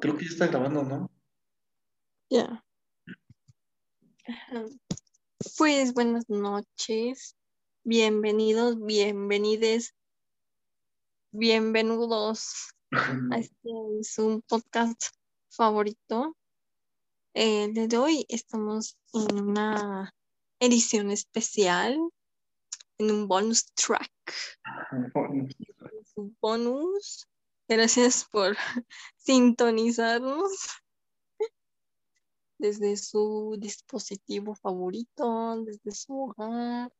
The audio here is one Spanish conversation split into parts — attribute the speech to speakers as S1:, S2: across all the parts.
S1: Creo que ya está grabando, ¿no?
S2: Ya. Pues buenas noches, bienvenidos, bienvenides, bienvenidos a este un podcast favorito. Eh, de hoy estamos en una edición especial, en un bonus track. Un bonus. Gracias por sintonizarnos desde su dispositivo favorito, desde su hogar.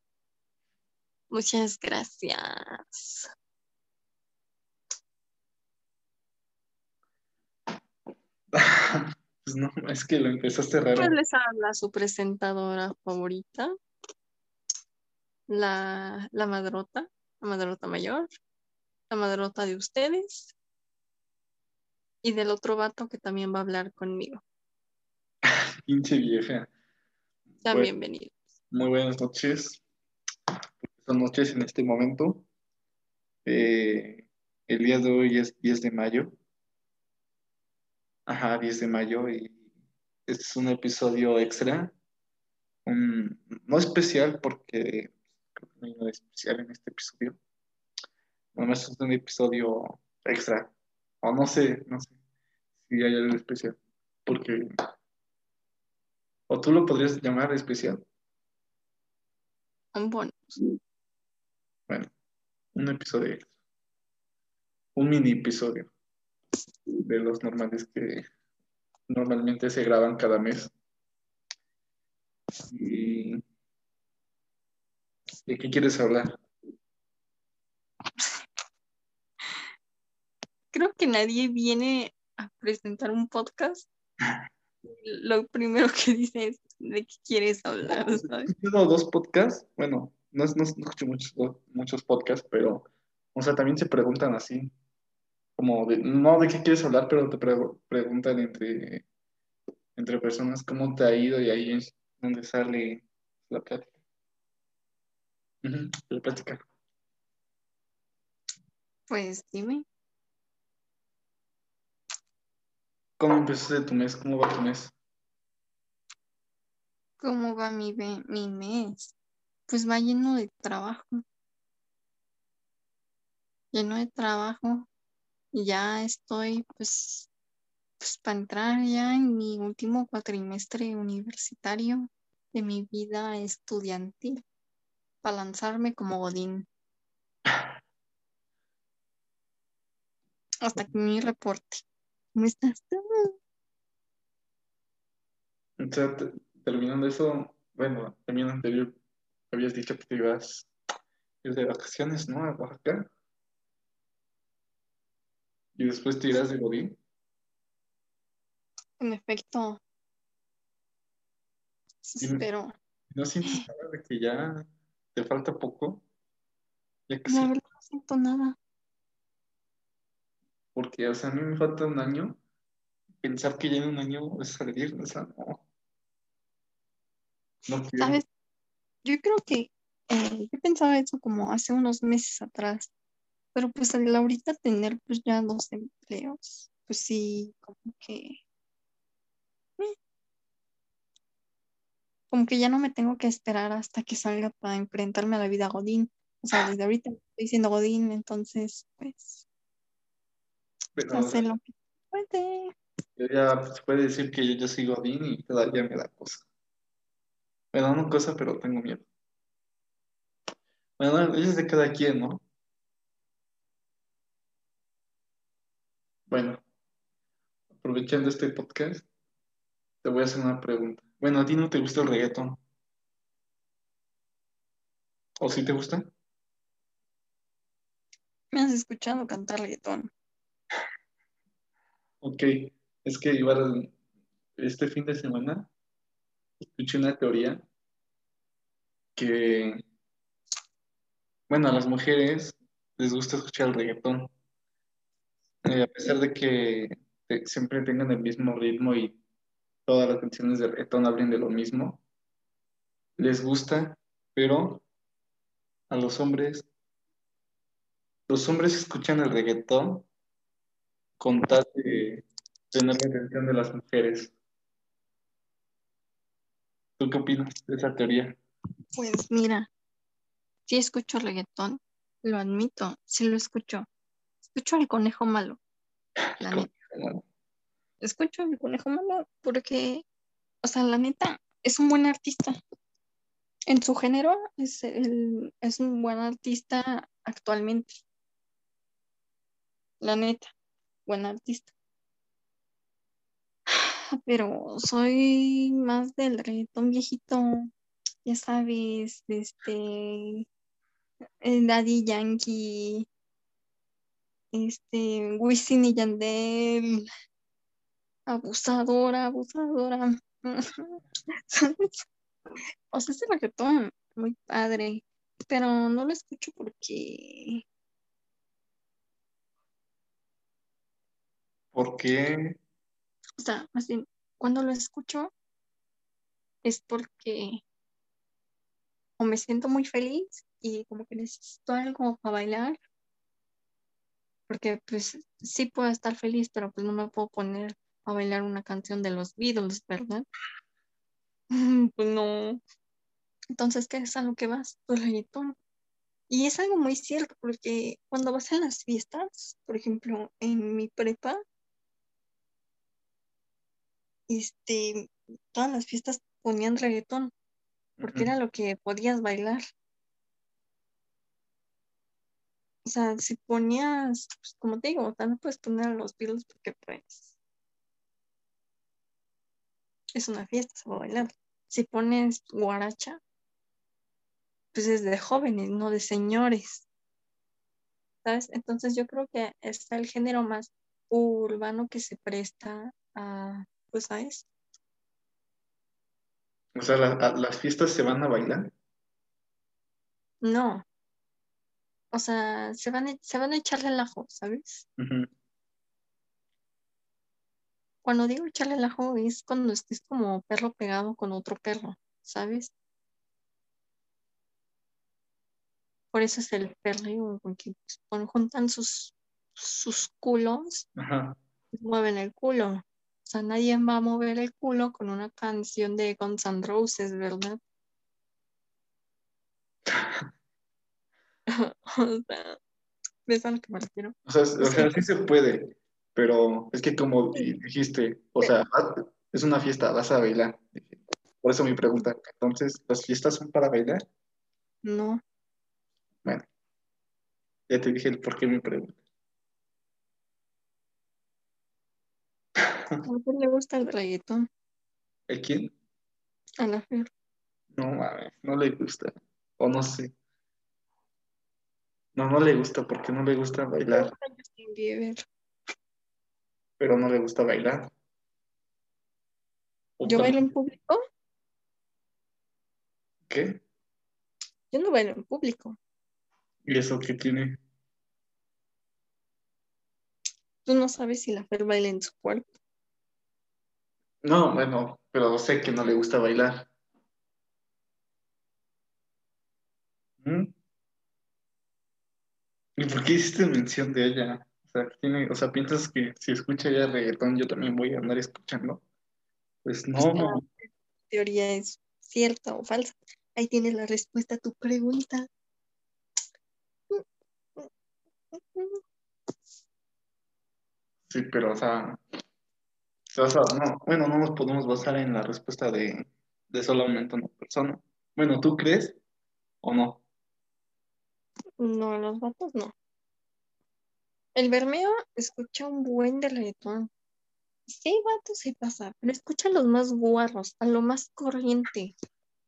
S2: Muchas gracias.
S1: Pues no, es que lo empezaste raro.
S2: Pues les habla su presentadora favorita, la, la madrota, la madrota mayor, la madrota de ustedes y del otro vato que también va a hablar conmigo.
S1: Pinche vieja.
S2: Sean
S1: Bueno.
S2: bienvenidos.
S1: Muy buenas noches. Son noches en este momento. Eh, el día de hoy es 10 de mayo. Ajá, 10 de mayo y este es un episodio extra. Un- no especial porque creo que no hay nada especial en este episodio. Nomás es un episodio extra. O no sé, no sé si hay algo especial. Porque... O tú lo podrías llamar especial.
S2: Un bonus.
S1: Bueno, un episodio extra. Un mini episodio de los normales que normalmente se graban cada mes. ¿Y de qué quieres hablar?
S2: Creo que nadie viene a presentar un podcast. Lo primero que dice es de qué quieres hablar, ¿sabes?
S1: Tengo dos podcasts, bueno, no, no, no escucho muchos, muchos podcasts, pero, o sea, también se preguntan así, como de, no de qué quieres hablar, pero te pre- preguntan entre, entre personas cómo te ha ido y ahí es donde sale la plática. La plática.
S2: Pues dime.
S1: ¿Cómo empezaste tu mes? ¿Cómo va tu mes?
S2: ¿Cómo va mi, mi mes? Pues va lleno de trabajo. Lleno de trabajo. Y ya estoy, pues, pues para entrar ya en mi último cuatrimestre universitario de mi vida estudiantil. Para lanzarme como Godín. Hasta que mi reporte. ¿Cómo estás tú?
S1: O sea, te- terminando eso, bueno, también anterior habías dicho que te ibas ir de vacaciones, ¿no? A Oaxaca. Y después te irás de Godín.
S2: En efecto. Espero.
S1: ¿No sientes nada de que ya te falta poco? Ya que
S2: La
S1: sí,
S2: verdad no siento nada.
S1: Porque, o sea, a mí me falta un año. Pensar que ya en un año voy a salir, o sea, no. No quiero.
S2: ¿Sabes? Yo creo que eh, yo pensaba eso como hace unos meses atrás, pero pues al ahorita tener pues ya dos empleos, pues sí, como que, eh, como que ya no me tengo que esperar hasta que salga para enfrentarme a la vida Godín. O sea, desde ahorita estoy siendo Godín, entonces pues
S1: Pero
S2: hacer lo que puede.
S1: yo ya se puede decir que yo ya soy Godín y todavía me da cosa. Me da una cosa, pero tengo miedo. Bueno, es de cada quien, ¿no? Bueno, aprovechando este podcast, te voy a hacer una pregunta. Bueno, ¿a ti no te gusta el reggaetón? ¿O sí te gusta?
S2: Me has escuchado cantar reggaetón.
S1: Ok, es que igual este fin de semana escuché una teoría que, bueno, a las mujeres les gusta escuchar el reggaetón, Eh, a pesar de que siempre tengan el mismo ritmo y todas las canciones de reggaetón hablen de lo mismo, les gusta, pero a los hombres, los hombres escuchan el reggaetón con tal de tener la atención de las mujeres. ¿Tú qué opinas de esa teoría?
S2: Pues mira, sí escucho reggaetón, lo admito, sí lo escucho. Escucho al conejo malo. La neta. Escucho al conejo malo porque, o sea, la neta, es un buen artista. En su género es, el, es un buen artista actualmente. La neta, buen artista. Pero soy más del reggaetón viejito, ya sabes, este el Daddy Yankee, este Wisin y Yandel, abusadora, abusadora. O sea, ese reggaetón muy padre, pero no lo escucho porque
S1: ¿Por qué?
S2: O sea, más bien, cuando lo escucho es porque o me siento muy feliz y como que necesito algo para bailar. Porque pues sí puedo estar feliz, pero pues no me puedo poner a bailar una canción de los Beatles, ¿verdad? Pues no. Entonces, ¿qué es a lo que vas? Pues reggaetón. Y es algo muy cierto, porque cuando vas a las fiestas, por ejemplo, en mi prepa, este, todas las fiestas ponían reggaetón, porque era lo que podías bailar. O sea, si ponías, pues, como te digo, no puedes poner a los Beatles porque pues es una fiesta, se va a bailar. Si pones guaracha, pues es de jóvenes, no de señores. ¿Sabes? Entonces yo creo que está el género más urbano que se presta a, pues a eso.
S1: O sea, la- a- las fiestas se van a bailar.
S2: No. O sea, se van a, se van a echar relajo, ¿sabes? Cuando digo echarle el ajo es cuando estés como perro pegado con otro perro, ¿sabes? Por eso es el perreo, porque juntan sus, sus culos,
S1: Ajá.
S2: mueven el culo. O sea, nadie va a mover el culo con una canción de Guns N' Roses, ¿verdad? O sea, ¿ves a lo que me refiero?
S1: O sea, o sea, sí se puede, pero es que como di- dijiste, o sea, es una fiesta, vas a bailar. Por eso mi pregunta. Entonces, ¿las fiestas son para bailar?
S2: No,
S1: Bueno, ya te dije el por qué mi pregunta.
S2: A Fer le gusta el reggaetón,
S1: ¿A quién?
S2: a la Fer.
S1: No mames, no le gusta. O no sé. No, no le gusta porque no le gusta bailar, pero no le gusta bailar.
S2: Yo bailo en público,
S1: ¿Qué?
S2: yo no bailo en público.
S1: ¿Y eso qué tiene?
S2: Tú no sabes si la Fer baila en su cuerpo.
S1: No, bueno, pero sé que no le gusta bailar. ¿Mm? ¿Y por qué hiciste mención de ella? O sea, tiene, o sea, piensas que si escucha ella reggaetón, yo también voy a andar escuchando. Pues no,
S2: la teoría es cierta o falsa. Ahí tienes la respuesta a tu pregunta.
S1: Sí, pero o sea, no, bueno, no nos podemos basar en la respuesta de, de solamente una persona. Bueno, ¿tú crees o no?
S2: No, los vatos no. El Bermeo escucha un buen de reggaetón. Sí, vatos se pasa, pero escucha a los más guarros, a lo más corriente.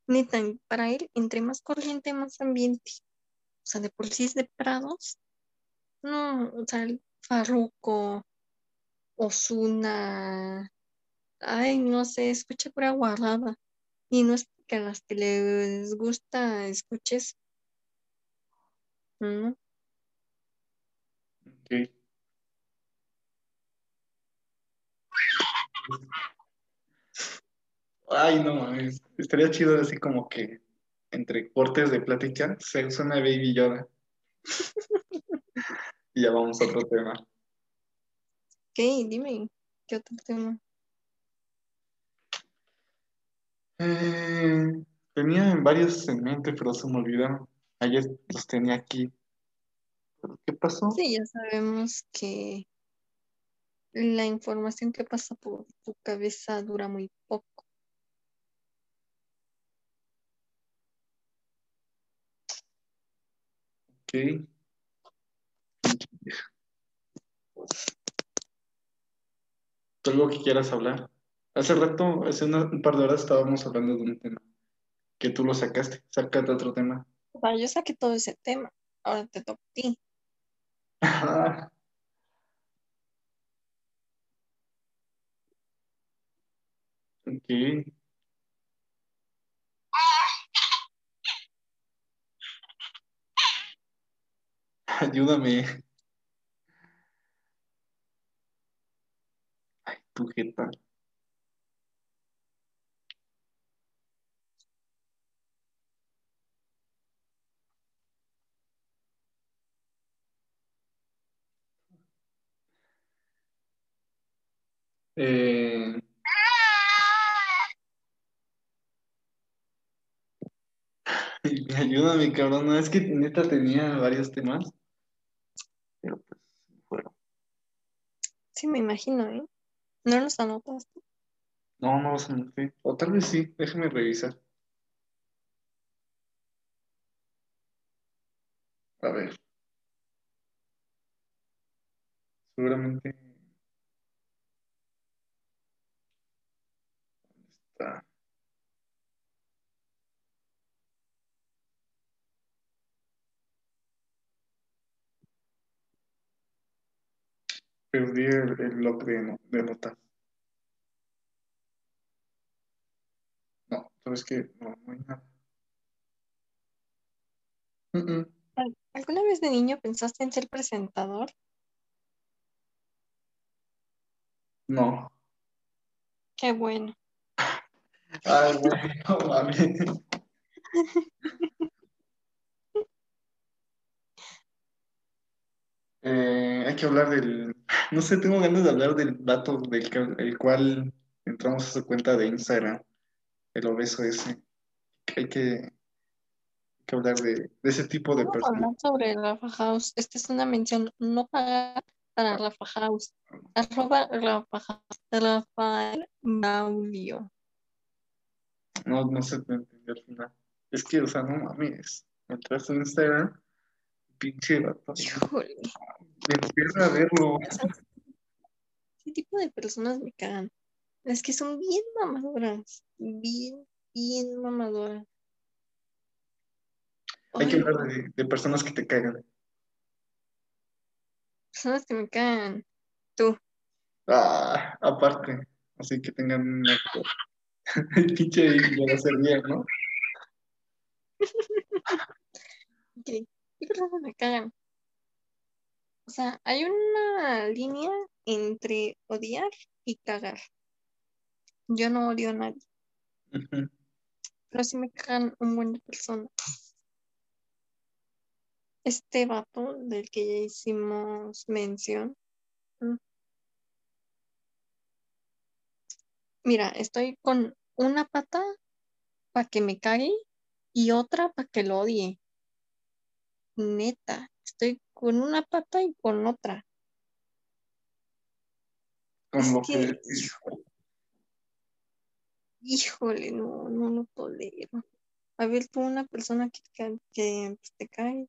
S2: Neta, para él, entre más corriente, más ambiente. O sea, de por sí es de Prados. No, o sea, el Farruko, Ozuna, ay, no sé, escucha pura guarrada. Y no es porque a las que les gusta escuches.
S1: Ok. Ay, no mames. Estaría chido así como que entre cortes de plática se suena Baby Yoda. Y ya vamos a otro tema.
S2: Ok, dime, ¿Qué otro tema?
S1: Eh, tenía varios en mente, pero se me olvidaron. Ayer los tenía aquí. ¿Pero ¿Qué pasó?
S2: Sí, ya sabemos que la información que pasa por tu cabeza dura muy poco.
S1: Ok. ¿Algo que quieras hablar? Hace rato, hace una- un par de horas estábamos hablando de un tema que tú lo sacaste. Sácate otro tema.
S2: O sea, yo saqué todo ese tema. Ahora te toca a ti.
S1: Ok. Ayúdame. Ay, tu jeta. Eh, ayúdame, cabrón. No, es que neta tenía varios temas. Pero pues, fueron.
S2: Sí, me imagino, ¿eh? ¿No los anotaste?
S1: No, no los anoté. O tal vez sí, déjame revisar. A ver. Seguramente. ¿Dónde está? Perdí el, el bloque de, no- de notas. No, ¿sabes qué? No, no hay nada.
S2: ¿Al- ¿Alguna vez de niño pensaste en ser presentador?
S1: No.
S2: Qué bueno.
S1: Ay, güey, no mames. Eh, hay que hablar del. No sé, tengo ganas de hablar del vato del que- el cual entramos a su cuenta de Instagram, el obeso ese. Hay que, hablar de, de ese tipo de personas.
S2: hablar sobre Rafa House. Esta es una mención no pagada para Rafa House. Arroba Rafa House. Rafael Maulio.
S1: No, no se te entendió al final. Es que, o sea, no mames. Entras en Instagram, pinche vato.
S2: Híjole.
S1: Empieza a verlo.
S2: ¿Qué tipo de personas me cagan? Es que son bien mamadoras. Bien, bien mamadoras.
S1: Hay que hablar de, de personas que te cagan.
S2: personas que me cagan. Tú.
S1: Ah, aparte. Así que tengan un acto. El pinche de hacer bien, ¿no?
S2: ¿Qué, qué personas me cagan? O sea, hay una línea entre odiar y cagar. Yo no odio a nadie, pero sí me cagan un buen de personas. Este vato del que ya hicimos mención. mm. Mira, estoy con una pata para que me cague y otra para que lo odie. Neta, estoy con una pata y con otra.
S1: Con
S2: Es
S1: lo
S2: que,
S1: que.
S2: híjole, no, no lo tolero. A ver, tú una persona que, que, que, pues, te cae.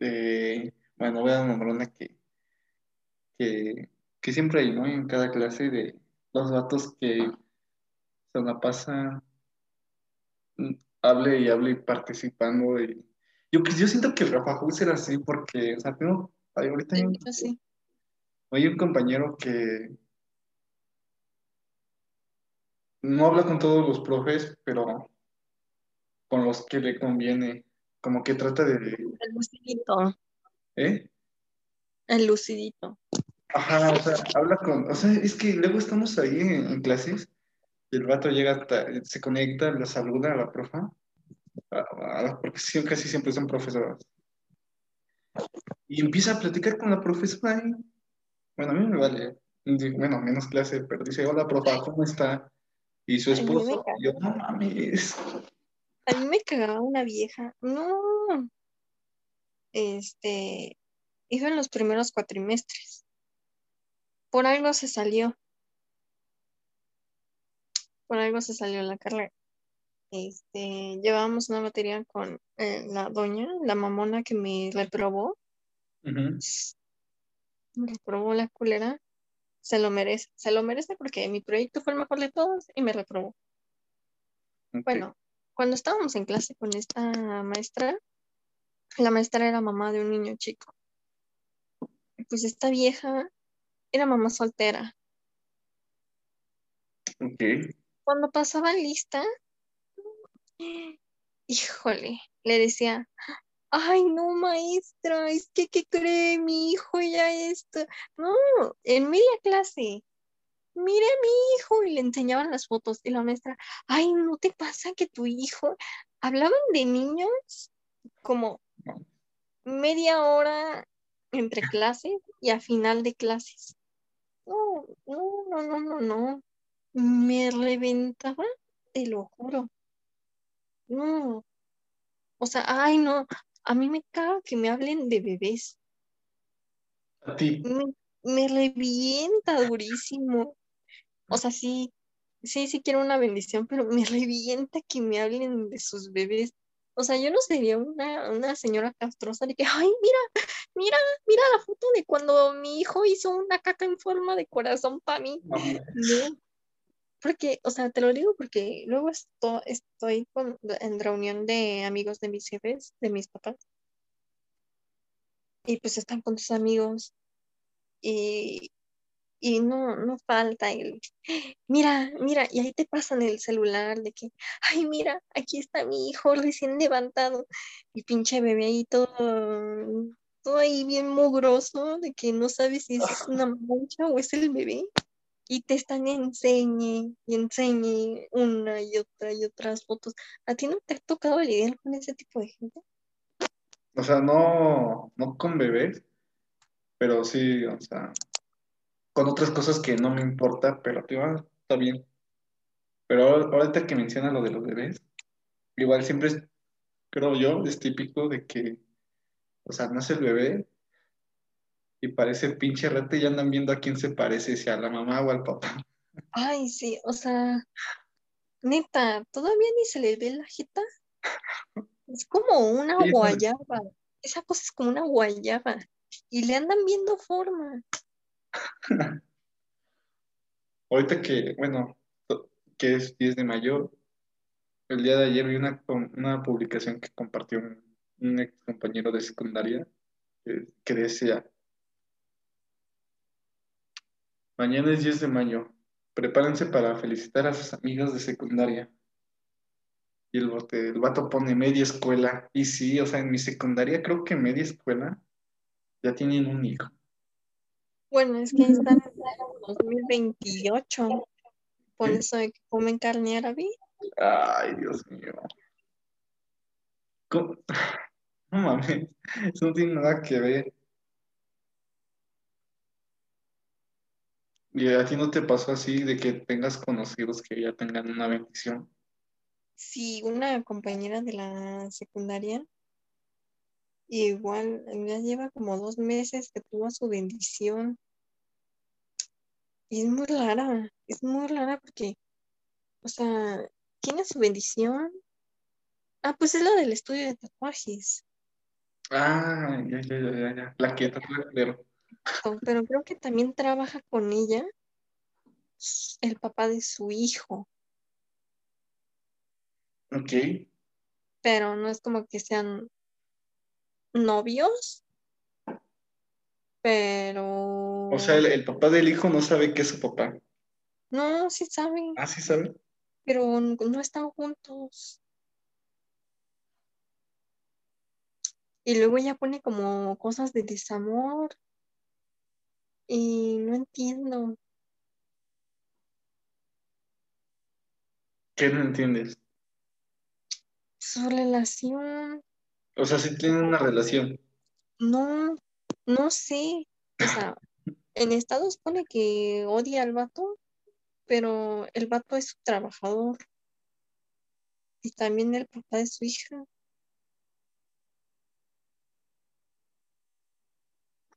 S1: eh, bueno, voy a nombrar una que, que, que siempre hay, ¿no? En cada clase de los vatos que se la pasan, mm, hable y hable y participando. Y... Yo, yo siento que el Rafa House era así porque, o sea, tengo, ay, ahorita hay un,
S2: hecho, sí.
S1: hay un compañero que no habla con todos los profes, pero con los que le conviene, como que trata de,
S2: El lucidito.
S1: ¿eh?
S2: El lucidito.
S1: Ajá, o sea, habla con, o sea, es que luego estamos ahí en, en clases y el vato llega, hasta- se conecta, la saluda a la profa, a- la- porque sí, casi siempre son profesoras, y empieza a platicar con la profesora y, bueno, a mí me vale, Bueno, menos clase, pero dice, hola, profa, ¿cómo está? Y su esposo, y yo, no mames.
S2: A mí me cagaba una vieja. No. Este, iba en los primeros cuatrimestres. Por algo se salió. Por algo se salió la carrera. Este, llevábamos una materia con eh, la doña, la mamona que me reprobó. Me reprobó la culera. Se lo merece. Se lo merece porque mi proyecto fue el mejor de todos y me reprobó.
S1: ok.
S2: Bueno, cuando estábamos en clase con esta maestra, la maestra era mamá de un niño chico. Pues esta vieja era mamá soltera.
S1: Ok.
S2: Cuando pasaba lista, híjole, le decía, ay, no, maestra, es que, ¿qué cree? Mi hijo ya esto. No, en media clase, mire a mi hijo, y le enseñaban las fotos, y la maestra, ay, ¿no te pasa que tu hijo? Hablaban de niños como media hora entre clases y a final de clases. No, no, no, no, no, no. Me reventaba, te lo juro. No. O sea, ay, no. A mí me caga que me hablen de bebés.
S1: A ti.
S2: Me, me revienta durísimo. O sea, sí, sí, sí quiero una bendición, pero me revienta que me hablen de sus bebés. O sea, yo no sería una, una señora castrosa de que, ay, mira, mira, mira la foto de cuando mi hijo hizo una caca en forma de corazón para mí. No. Porque, o sea, te lo digo porque luego esto, estoy con, en reunión de amigos de mis jefes, de mis papás, y pues están con sus amigos, y, y no, no falta el, mira, mira, y ahí te pasan el celular de que, ay, mira, aquí está mi hijo recién levantado, y pinche bebé ahí todo, todo ahí bien mugroso, de que no sabes si es una mancha o es el bebé. Y te están enseñe y enseñe una y otra y otras fotos. ¿A ti no te ha tocado lidiar con ese tipo de gente?
S1: O sea, no, no con bebés, pero sí, o sea, con otras cosas que no me importa, pero te va, está bien. Pero ahorita que mencionas lo de los bebés, igual siempre es, creo yo, es típico de que, o sea, nace el bebé y parece pinche rata y ya andan viendo a quién se parece, si a la mamá o al papá.
S2: Ay, sí, o sea, neta, todavía ni se le ve la jeta. Es como una guayaba. Esa cosa es como una guayaba. Y le andan viendo forma.
S1: Ahorita que, bueno, que es 10 de mayo, el día de ayer vi una, una publicación que compartió un, un ex compañero de secundaria que, que decía, mañana es 10 de mayo, prepárense para felicitar a sus amigos de secundaria. Y el, bote- el vato pone media escuela. Y sí, o sea, en mi secundaria creo que media escuela ya tienen un hijo.
S2: Bueno, es que están en el 2028. Por
S1: ¿Sí?
S2: eso de que comen carne árabe.
S1: Ay, Dios mío. ¿Cómo? No mames, eso no tiene nada que ver. ¿Y a ti no te pasó así de que tengas conocidos que ya tengan una bendición?
S2: Sí, una compañera de la secundaria, igual ya lleva como dos meses que tuvo su bendición. Y es muy rara, es muy rara porque, o sea, tiene su bendición. Ah, pues es la del estudio de tatuajes.
S1: Ah, ya, ya, ya, ya. La que tatuó el
S2: Pero creo que también trabaja con ella el papá de su hijo.
S1: Ok.
S2: Pero no es como que sean novios, pero
S1: O sea, el, el papá del hijo no sabe que es su papá.
S2: no, sí saben,
S1: Ah, sí sabe.
S2: pero no están juntos. Y luego ella pone como cosas de desamor. Y no entiendo.
S1: ¿Qué no entiendes?
S2: Su relación,
S1: O sea, sí tienen una relación.
S2: no, no sé. O sea, en Estados pone que odia al vato, pero el vato es su trabajador. Y también el papá de su hija.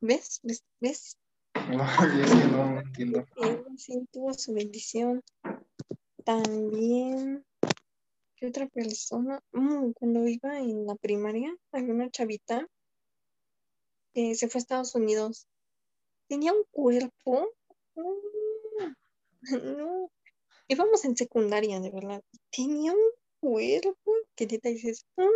S2: ¿Ves? ¿Ves? ¿Ves?
S1: No, que no entiendo.
S2: Sí tuvo su bendición. También, ¿qué otra persona? Mm, cuando iba en la primaria, había una chavita que se fue a Estados Unidos. Tenía un cuerpo. mm, No, íbamos en secundaria, de verdad. Tenía un cuerpo que te dices, "Ah".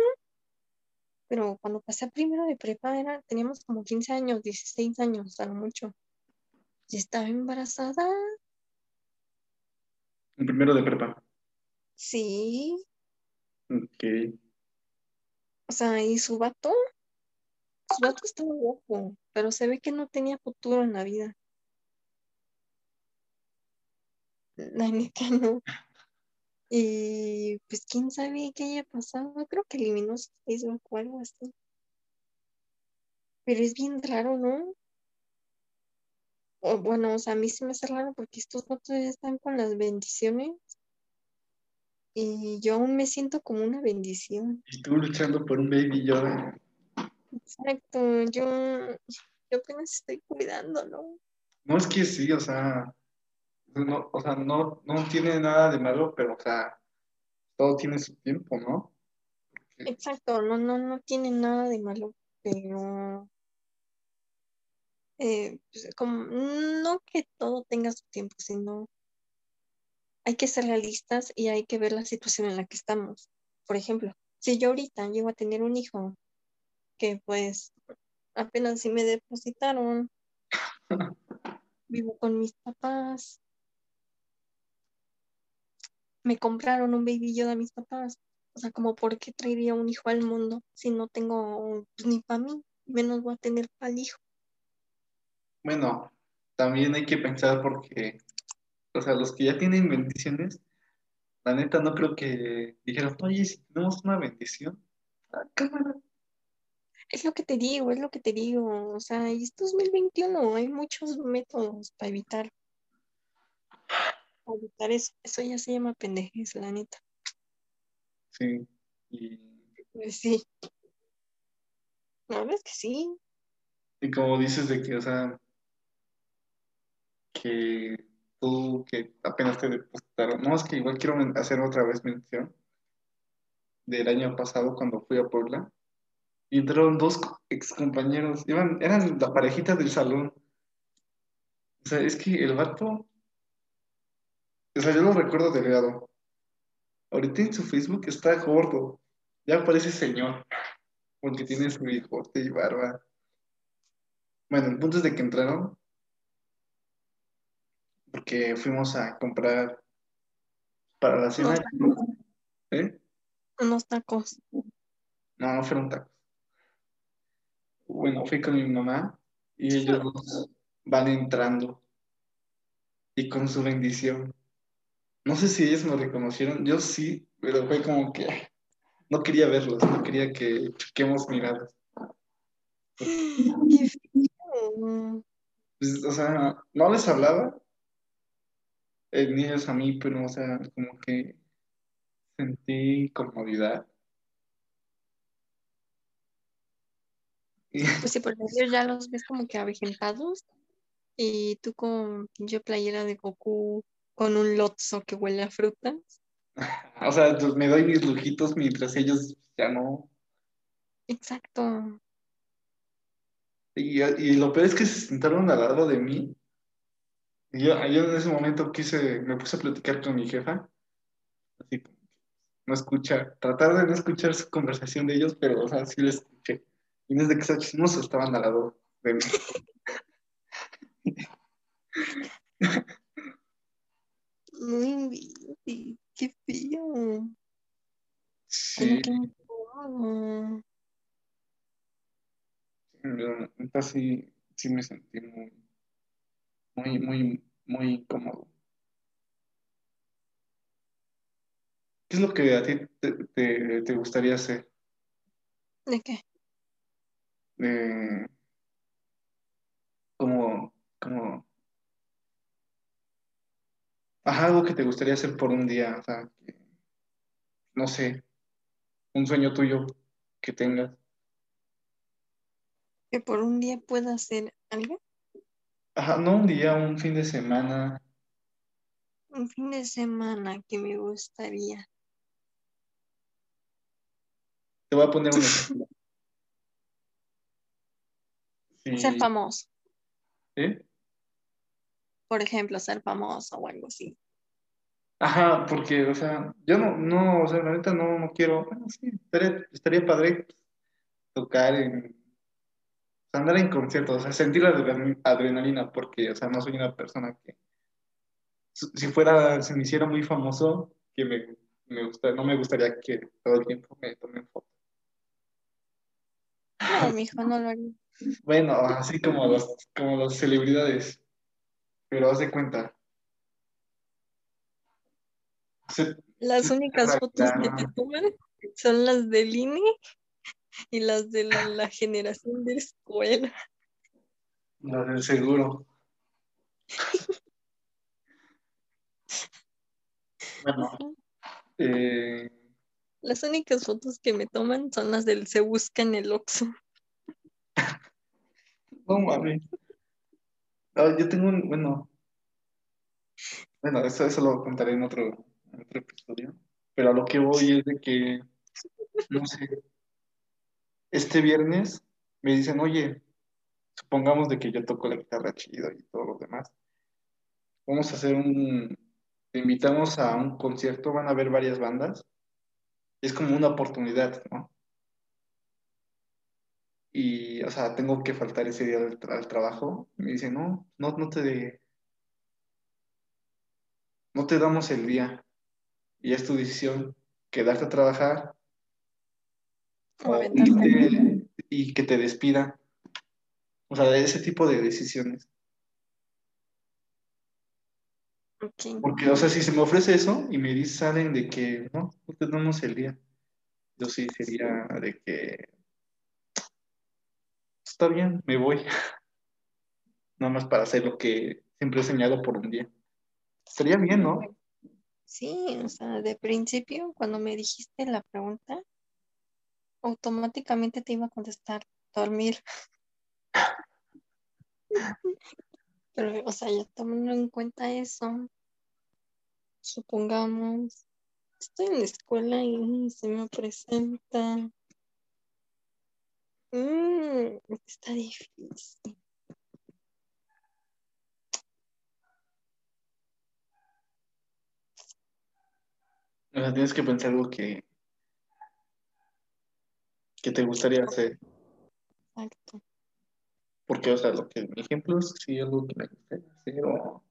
S2: pero cuando pasé primero de prepa era, teníamos como 15 años, 16 años, a lo mucho. Y estaba embarazada.
S1: En primero de prepa.
S2: Sí,
S1: Ok.
S2: o sea, y su vato, su vato estaba guapo, pero se ve que no tenía futuro en la vida. La neta no. Y pues quién sabe qué haya pasado. Creo que eliminó su Facebook o algo así. Pero es bien raro, ¿no? O bueno, o sea, a mí se me hace raro porque estos vatos ya están con las bendiciones. Y yo aún me siento como una bendición.
S1: Y tú luchando por un baby Yoda.
S2: Exacto, yo, yo apenas estoy cuidando, ¿no?
S1: No es que sí, o sea, no, o sea, no, no tiene nada de malo, pero, o sea, todo tiene su tiempo, ¿no?
S2: Exacto, no, no, no tiene nada de malo, pero eh, pues, como no que todo tenga su tiempo, sino hay que ser realistas y hay que ver la situación en la que estamos. Por ejemplo, si yo ahorita llego a tener un hijo que pues apenas si me depositaron, vivo con mis papás, me compraron un baby Yoda mis papás. O sea, como por qué traería un hijo al mundo si no tengo pues, ni para mí, menos voy a tener para el hijo.
S1: Bueno, también hay que pensar porque, o sea, los que ya tienen bendiciones, la neta no creo que dijeron, oye, si tenemos una bendición, ah, cámara.
S2: Es lo que te digo, es lo que te digo. O sea, y es 2021, hay muchos métodos para evitar, para evitar eso. Eso ya se llama pendejez, la neta.
S1: Sí, y,
S2: Pues sí. La verdad es que sí.
S1: y como dices de que, o sea, que tú que apenas te depositaron, no, es que igual quiero hacer otra vez mención del año pasado cuando fui a Puebla, y entraron dos ex compañeros, iban, eran la parejita del salón. O sea, es que el vato, o sea, yo lo recuerdo delgado. Ahorita en su Facebook está gordo, ya parece señor, porque tiene su bigote y barba. Bueno, el punto de que entraron porque fuimos a comprar para la cena. ¿Eh?
S2: Unos tacos.
S1: No, no fueron tacos. Bueno, fui con mi mamá y ellos van entrando y con su bendición. No sé si ellos me reconocieron, yo sí, pero fue como que no quería verlos, no quería que choquemos miradas.
S2: Qué feo.
S1: Pues, o sea, no les hablaba, ni ellos a mí, pero, o sea, como que sentí incomodidad.
S2: Pues sí, porque ellos ya los ves como que avejentados y tú con pinche playera de Goku con un lotso que huele a frutas.
S1: o sea, pues, me doy mis lujitos mientras ellos ya no.
S2: Exacto.
S1: Y, y lo peor es que se sentaron al lado de mí. Y yo, yo en ese momento quise, me puse a platicar con mi jefa. Así no escuchar, tratar de no escuchar su conversación de ellos, pero, o sea, sí les escuché. Y desde que se chismosos estaban al lado de mí.
S2: Qué feo.
S1: Sí, neta sí, sí me sentí muy, muy, muy, muy incómodo. ¿Qué es lo que a ti te, te, gustaría hacer?
S2: ¿De qué?
S1: Eh, como, como, ajá, algo que te gustaría hacer por un día, o sea, que, no sé, un sueño tuyo que tengas.
S2: ¿Que por un día pueda hacer algo?
S1: Ajá, no un día, un fin de semana.
S2: Un fin de semana que me gustaría.
S1: Te voy a poner un ejemplo. Sí,
S2: Ser famoso.
S1: ¿eh?
S2: Por ejemplo, ser famoso o algo así.
S1: Ajá, porque, o sea, yo no, no, o sea, la neta no, no quiero, bueno, sí, estaría, estaría padre tocar en, andar en conciertos, o sea, sentir la adrenalina, porque, o sea, no soy una persona que, si fuera, si me hiciera muy famoso, que me, me gusta, no me gustaría que todo el tiempo me tomen fotos.
S2: No, mijo, no lo haría.
S1: Bueno, así como los, como las celebridades, pero haz de cuenta. Se-
S2: Las
S1: se-
S2: únicas fotos que te toman son las del INE y las de la generación de escuela.
S1: La del seguro. Bueno, eh,
S2: Las únicas fotos que me toman son las del se busca en el Oxxo.
S1: no mames. No, yo tengo un, bueno, bueno, eso, eso lo contaré en otro, en otro episodio, pero a lo que voy es de que, no sé, este viernes me dicen, oye, supongamos de que yo toco la guitarra chido y todo lo demás, vamos a hacer un, te invitamos a un concierto, van a haber varias bandas, es como una oportunidad, ¿no? Y, o sea, tengo que faltar ese día al, tra- al trabajo. Me dice, no, no, no te, no te damos el día. Y es tu decisión, quedarte a trabajar
S2: O
S1: irte y que te despidan. O sea, de ese tipo de decisiones. Porque, o sea, si se me ofrece eso y me dicen, salen de que no, no te damos el día. Yo sí sería de que está bien, me voy. Nada más para hacer lo que siempre he soñado por un día. Estaría bien, ¿no?
S2: Sí, o sea, de principio, cuando me dijiste la pregunta, automáticamente te iba a contestar dormir. Pero, o sea, ya tomando en cuenta eso, supongamos, estoy en la escuela y se me presenta. Mm, está difícil.
S1: O tienes que pensar algo que, que te gustaría hacer.
S2: Exacto.
S1: Porque, o sea, lo que mi ejemplo es sí algo que me gustaría hacer. O,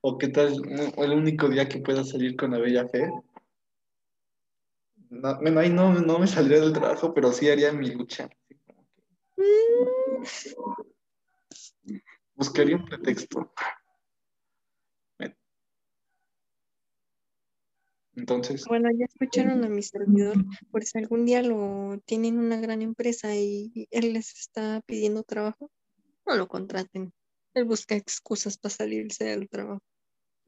S1: o qué tal el único día que pueda salir con la bella fe. No, bueno, ahí no, no me saldría del trabajo, pero sí haría mi lucha. Que Buscaría un pretexto. Entonces,
S2: Bueno, ya escucharon a mi servidor, por si algún día lo tienen una gran empresa y él les está pidiendo trabajo, no lo contraten. Él busca excusas para salirse del trabajo.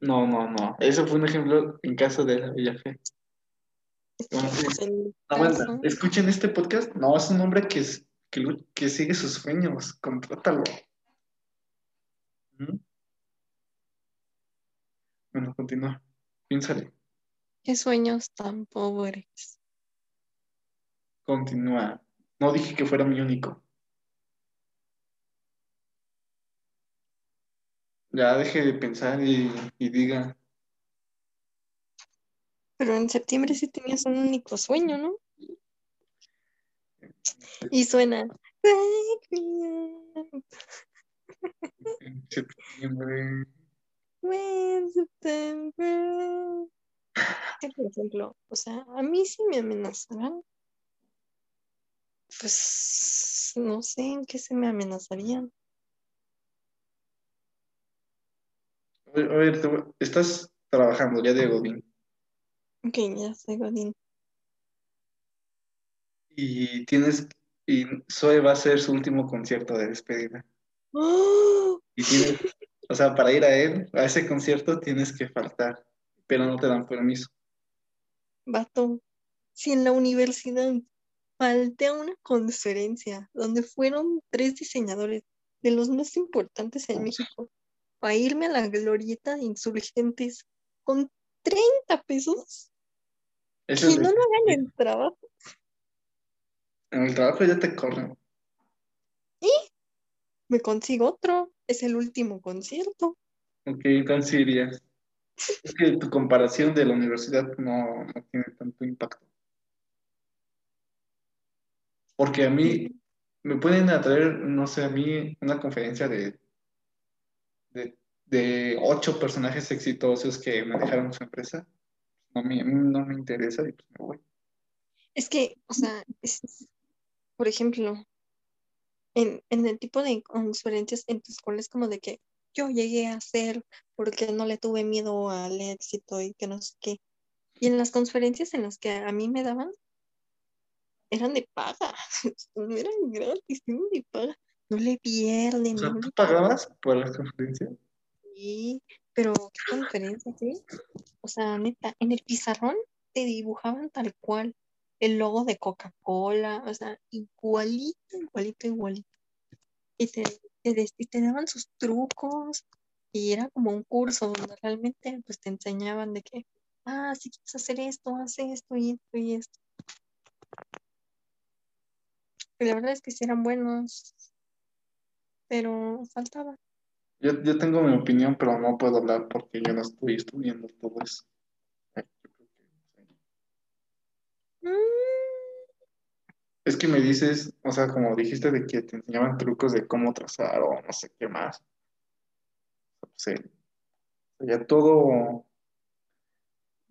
S1: no, no, no. Eso fue un ejemplo en caso de la bella fe. Bueno, sí.
S2: En mi
S1: No, bueno,
S2: caso,
S1: escuchen este podcast. No, es un hombre que, que, que sigue sus sueños. Contrátalo. ¿Mm? Bueno, continúa. Piénsale.
S2: Qué sueños tan pobres.
S1: Continúa. No dije que fuera mi único. Ya deje de pensar y, y diga.
S2: Pero en septiembre sí tenías un único sueño, ¿no? Y suena. "Wake me up
S1: En septiembre.
S2: when September". Que, por ejemplo, o sea, a mí sí me amenazaran, pues no sé en qué se me amenazarían.
S1: A ver, te voy- estás trabajando ya de Godín
S2: Ok, ya sé, Godín.
S1: y tienes. Y Zoe va a hacer su último concierto de despedida.
S2: ¡Oh!
S1: Y tienes, O sea, para ir a él, a ese concierto tienes que faltar, pero no te dan permiso.
S2: Vato, si en la universidad falté a una conferencia donde fueron tres diseñadores de los más importantes en México a irme a la glorieta de insurgentes con 30 pesos
S1: Eso
S2: y
S1: es
S2: no me hagan el trabajo.
S1: En el trabajo ya te corren.
S2: Me consigo otro. Es el último concierto.
S1: Ok, irías. Es que tu comparación de la universidad no, no tiene tanto impacto. Porque a mí me pueden atraer, no sé, a mí una conferencia de, de, ocho personajes exitosos que manejaron su empresa. No me, no me interesa y pues me voy.
S2: Es que, o sea, es- por ejemplo, en, en el tipo de conferencias en tu escuela es como de que yo llegué a hacer porque no le tuve miedo al éxito y que no sé qué. Y en las conferencias en las que a mí me daban, eran de paga, no eran gratis, eran de paga. No le pierden,
S1: O sea,
S2: no
S1: ¿tú pagabas por las conferencias?
S2: Sí, pero qué conferencia, ¿sí? O sea, neta, en el pizarrón te dibujaban tal cual el logo de Coca-Cola, o sea, igualito, igualito, igualito. Y te, te, des- te daban sus trucos y era como un curso donde realmente pues te enseñaban de que, ah, si quieres hacer esto, haz esto y esto y esto. Y la verdad es que sí eran buenos, pero faltaba.
S1: Yo, yo tengo mi opinión, pero no puedo hablar porque yo no estoy estudiando todo eso. Yo creo que-
S2: Mm,
S1: Es que me dices, o sea, como dijiste de que te enseñaban trucos de cómo trazar o no sé qué más. O sea, ya todo,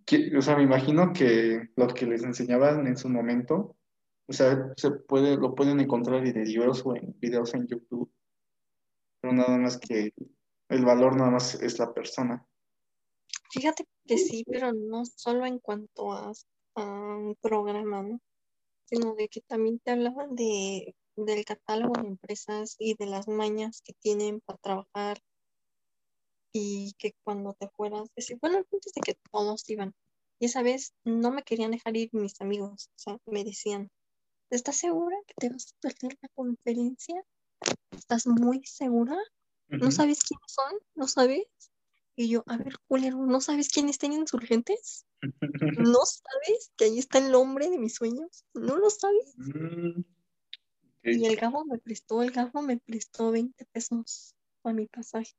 S1: que- o sea, me imagino que lo que les enseñaban en su momento, o sea, se puede, lo pueden encontrar en libros o en videos en YouTube, pero nada más que el valor nada más es la persona.
S2: Fíjate que sí, pero no solo en cuanto a, a un programa, ¿no? Sino de que también te hablaban de, del catálogo de empresas y de las mañas que tienen para trabajar y que cuando te fueras, decir, bueno, el punto es de que todos iban. Y esa vez no me querían dejar ir mis amigos, o sea, me decían, ¿estás segura que te vas a perder la conferencia? ¿Estás muy segura? ¿No sabes quiénes son? ¿No sabes? Y yo, a ver, culero, ¿no sabes quiénes están insurgentes? ¿No sabes que ahí está el hombre de mis sueños? ¿No lo sabes?
S1: Mm.
S2: Y el Gabo me prestó, el Gabo me prestó 20 pesos para mi pasaje.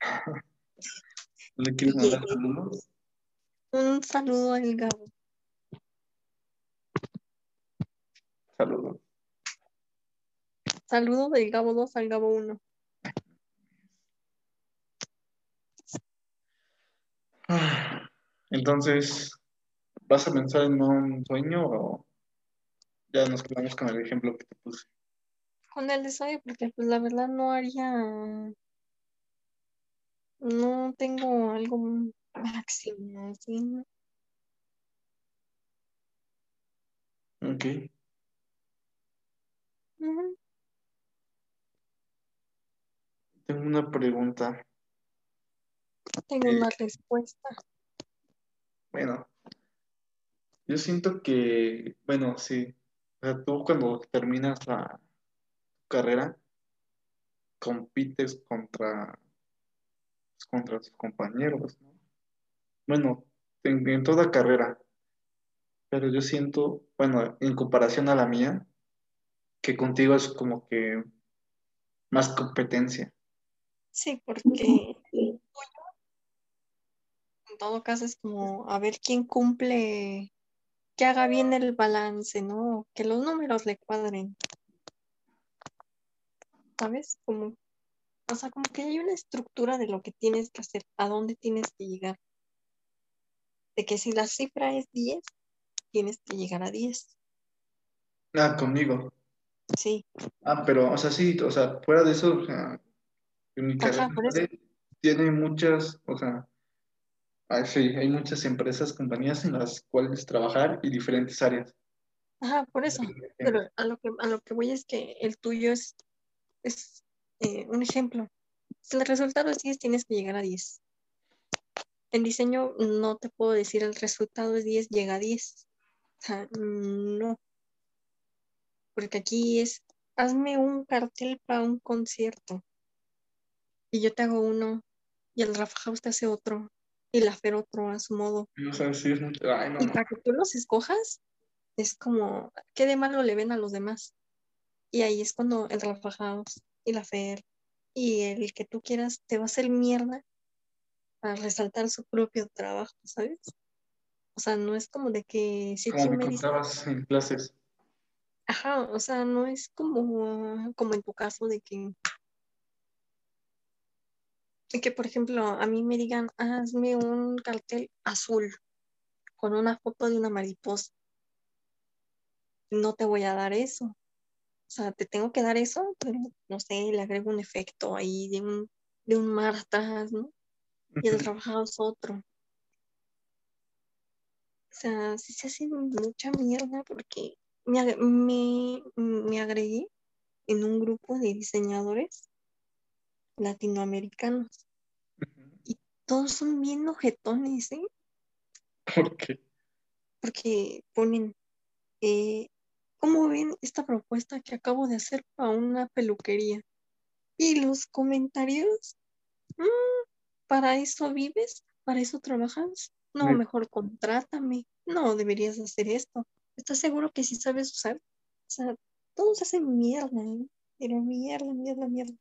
S1: ¿No le quieres mandar saludos?
S2: Un saludo al Gabo.
S1: Saludos.
S2: Saludo del Gabo 2 al Gabo 1.
S1: Entonces, ¿vas a pensar en un sueño o ya nos quedamos con el ejemplo que te puse?
S2: Con el deseo, porque pues la verdad no haría, no tengo algo máximo, ¿sí?
S1: Ok.
S2: Ujú.
S1: Tengo una pregunta.
S2: Tengo
S1: Eh,
S2: una respuesta.
S1: Bueno, yo siento que, bueno, sí. O sea, tú cuando terminas la carrera, compites contra, contra tus compañeros, ¿no? Bueno, en, en toda carrera. Pero yo siento, bueno, en comparación a la mía, que contigo es como que más competencia.
S2: Sí, porque todo caso es como a ver quién cumple, que haga bien el balance, ¿no? Que los números le cuadren. ¿Sabes? Como, o sea, como que hay una estructura de lo que tienes que hacer, a dónde tienes que llegar. De que si la cifra es 10, tienes que llegar a 10.
S1: Ah, conmigo.
S2: Sí,
S1: Ah, pero, o sea, sí, o sea, fuera de eso, o sea, en mi
S2: Ajá,
S1: carrera
S2: por eso.
S1: ¿vale? tiene muchas, o sea, ah, sí, hay muchas empresas, compañías en las cuales trabajar y diferentes áreas.
S2: Ajá, por eso. Pero a lo que, a lo que voy es que el tuyo es, es eh, un ejemplo. si el resultado es 10, tienes que llegar a 10. En diseño no te puedo decir el resultado es 10, llega a 10. O sea, no. Porque aquí es, hazme un cartel para un concierto. Y yo te hago uno. Y el Rafa House te hace otro. Y la Fer otro a su modo.
S1: No sé si es mucho. Ay, no.
S2: Y para que tú los escojas, es como, ¿qué de malo le ven a los demás? Y ahí es cuando el Rafa House y la Fer y el que tú quieras te va a hacer mierda para resaltar su propio trabajo, ¿sabes? O sea, no es como de que si
S1: Como
S2: tú
S1: me
S2: me dices,
S1: contabas en clases.
S2: ajá, o sea, no es como, como en tu caso de que, que, por ejemplo, a mí me digan, hazme un cartel azul con una foto de una mariposa. No te voy a dar eso. O sea, te tengo que dar eso, pero no sé, le agrego un efecto ahí de un, de un mar atrás, ¿no? Y el trabajado es otro. O sea, sí se hace mucha mierda porque me, me, me agregué en un grupo de diseñadores latinoamericanos y todos son bien ojetones, ¿eh?
S1: ¿Por qué?
S2: Porque ponen, eh, ¿cómo ven esta propuesta que acabo de hacer para una peluquería? Y los comentarios, "Mm, ¿para eso vives? ¿Para eso trabajas? No,
S1: Me-
S2: mejor contrátame. No, deberías hacer esto. ¿Estás seguro que sí sabes usar? O sea, todos hacen mierda, ¿eh? Pero mierda, mierda, mierda.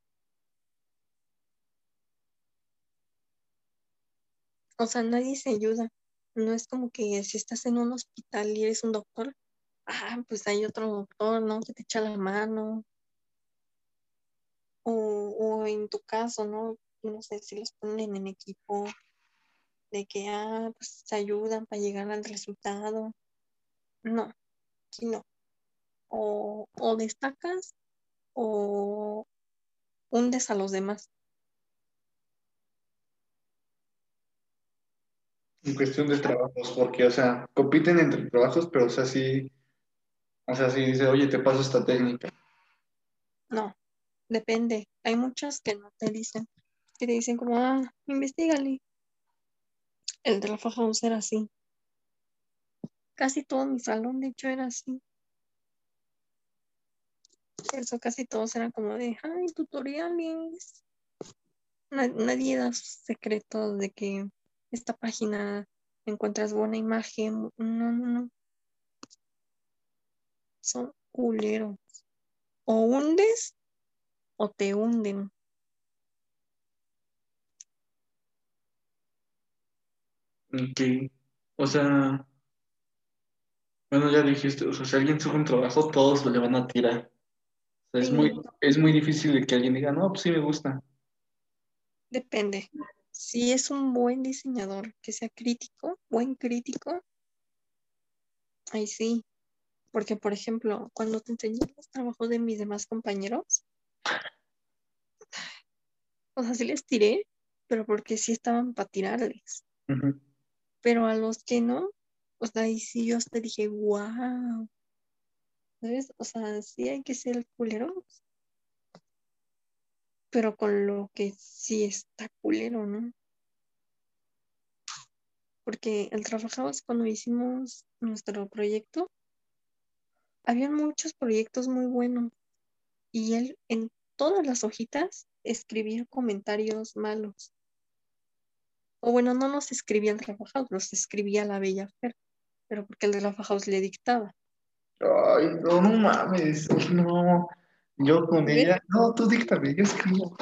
S2: O sea, nadie se ayuda. No es como que si estás en un hospital y eres un doctor, ah, pues hay otro doctor, ¿no? Que te echa la mano. O, o en tu caso, ¿no? No sé si los ponen en equipo de que, ah, pues se ayudan para llegar al resultado. No, aquí no. O, o destacas o hundes a los demás.
S1: En cuestión de trabajos, porque, o sea, compiten entre trabajos, pero, o sea, sí, o sea, sí dice, oye, te paso esta técnica.
S2: No, depende. Hay muchas que no te dicen, que te dicen como, ah, investigale. El de la faja House era así. Casi todo mi salón, de hecho, era así. Eso casi todos eran como de, ay, tutoriales. Na- nadie da secretos de que esta página encuentras buena imagen. No, no, no. Son culeros. O hundes o te hunden.
S1: Ok. O sea, bueno, ya dijiste, o sea, si alguien sube un trabajo, todos le van a tirar. O sea, es muy, es muy difícil de que alguien diga, no, pues sí me gusta.
S2: depende. Si es un buen diseñador, que sea crítico, buen crítico, ahí sí. Porque, por ejemplo, cuando te enseñé los trabajos de mis demás compañeros, o sea, sí les tiré, pero porque sí estaban para tirarles. Pero a los que no, o sea, ahí sí yo hasta dije, wow, ¿sabes? O sea, sí hay que ser culeros, pero con lo que sí está culero, ¿no? Porque el trabajamos cuando hicimos nuestro proyecto, había muchos proyectos muy buenos y él en todas las hojitas escribía comentarios malos. O bueno, no los escribía el trabajador, los escribía la Bella Fer, pero porque el de la House le dictaba.
S1: Ay, no, mames, no. Yo con
S2: ¿Ves?
S1: ella, no, tú díctame, yo escribo.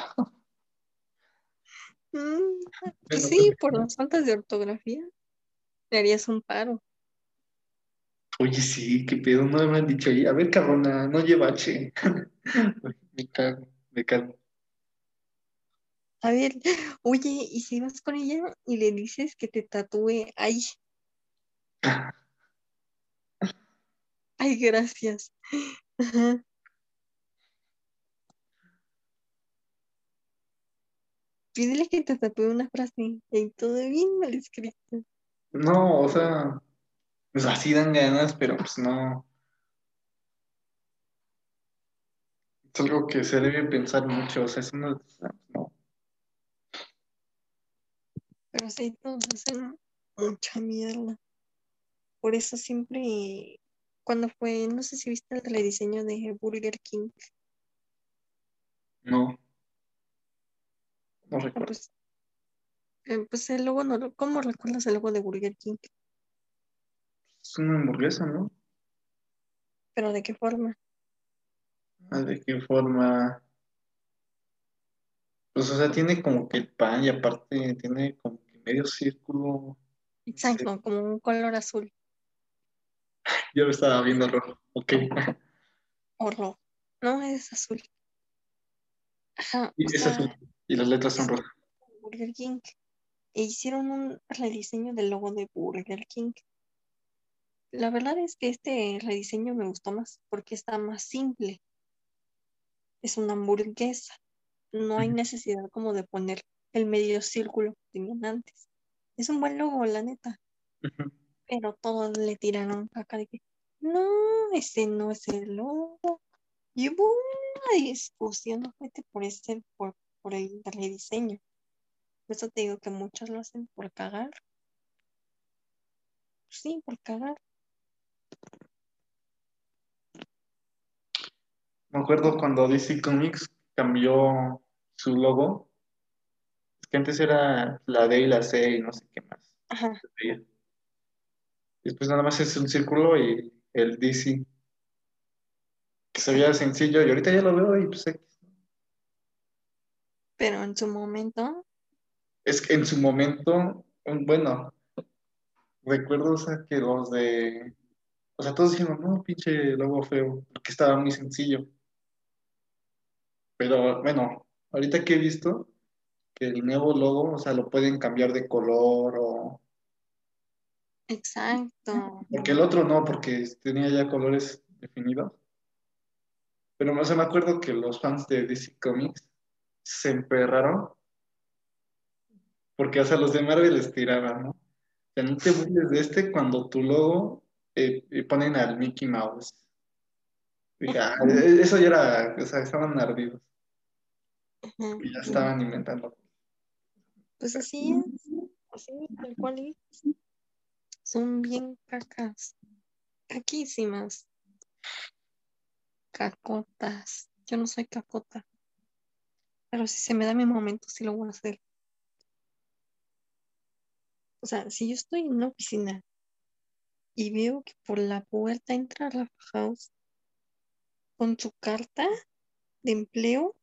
S2: Mm, pues
S1: Bueno,
S2: sí, por las faltas de ortografía, le harías un paro.
S1: Oye, sí, qué pedo, no me han dicho ahí. A ver, cabrona, no lleva H. Me cago, me cago.
S2: A ver, oye, ¿y si vas con ella y le dices que te tatúe? Ay, ay, gracias. Ajá. Pídele que te tatúe una frase y todo bien mal escrito.
S1: No, o sea, pues así dan ganas, pero pues no. Es algo que se debe pensar mucho, o sea, es una, no.
S2: Pero sí, todos hacen mucha mierda. Por eso siempre, cuando fue, no sé si viste el rediseño de Burger King,
S1: No. No
S2: ah,
S1: recuerdo.
S2: pues, eh, pues el logo, no, ¿cómo recuerdas el logo de Burger King?
S1: Es una hamburguesa, ¿no?
S2: Pero ¿de qué forma?
S1: Ah, ¿De qué forma? Pues, o sea, tiene como que el pan y aparte tiene como que medio círculo.
S2: Exacto, como un color azul
S1: Yo lo estaba viendo rojo. Ok.
S2: o rojo. No, es azul. Ajá, o
S1: es
S2: sea,
S1: azul. Y las letras son rojas.
S2: Burger King. E hicieron un rediseño del logo de Burger King. La verdad es que este rediseño me gustó más porque está más simple. Es una hamburguesa. No hay necesidad como de poner el medio círculo que tenían antes. Es un buen logo, la neta. Pero todos le tiraron caca de que no, ese no es el logo. Y hubo una discusión fuerte por ese, por, por el rediseño. Por eso te digo que muchos lo hacen por cagar. Sí, por cagar.
S1: Me acuerdo cuando DC Comics cambió su logo. Es que antes era la D y la C y no sé qué más.
S2: Ajá.
S1: Después nada más es un círculo y el DC. Que se veía sencillo y ahorita ya lo veo y pues.
S2: Pero en su momento,
S1: Es que en su momento, bueno, recuerdo o sea, que los de. O sea, todos dijeron, no, pinche logo feo, porque estaba muy sencillo. Pero bueno, ahorita que he visto que el nuevo logo, o sea, lo pueden cambiar de color o.
S2: exacto.
S1: Porque el otro no, porque tenía ya colores definidos. Pero o sea, me acuerdo que los fans de DC Comics se emperraron porque, o sea, los de Marvel les tiraban, ¿no? O sea, no te burles de este cuando tu logo eh, eh, ponen al Mickey Mouse. Dije, ah, eh, eso ya era, o sea, estaban ardidos y ya estaban inventando.
S2: Pues así es. Así, tal cual es. Son bien cacas. Caquísimas. Cacotas. Yo no soy cacota. Pero si se me da mi momento, sí lo voy a hacer. O sea, si yo estoy en una oficina y veo que por la puerta entra Rafa House con su carta de empleo,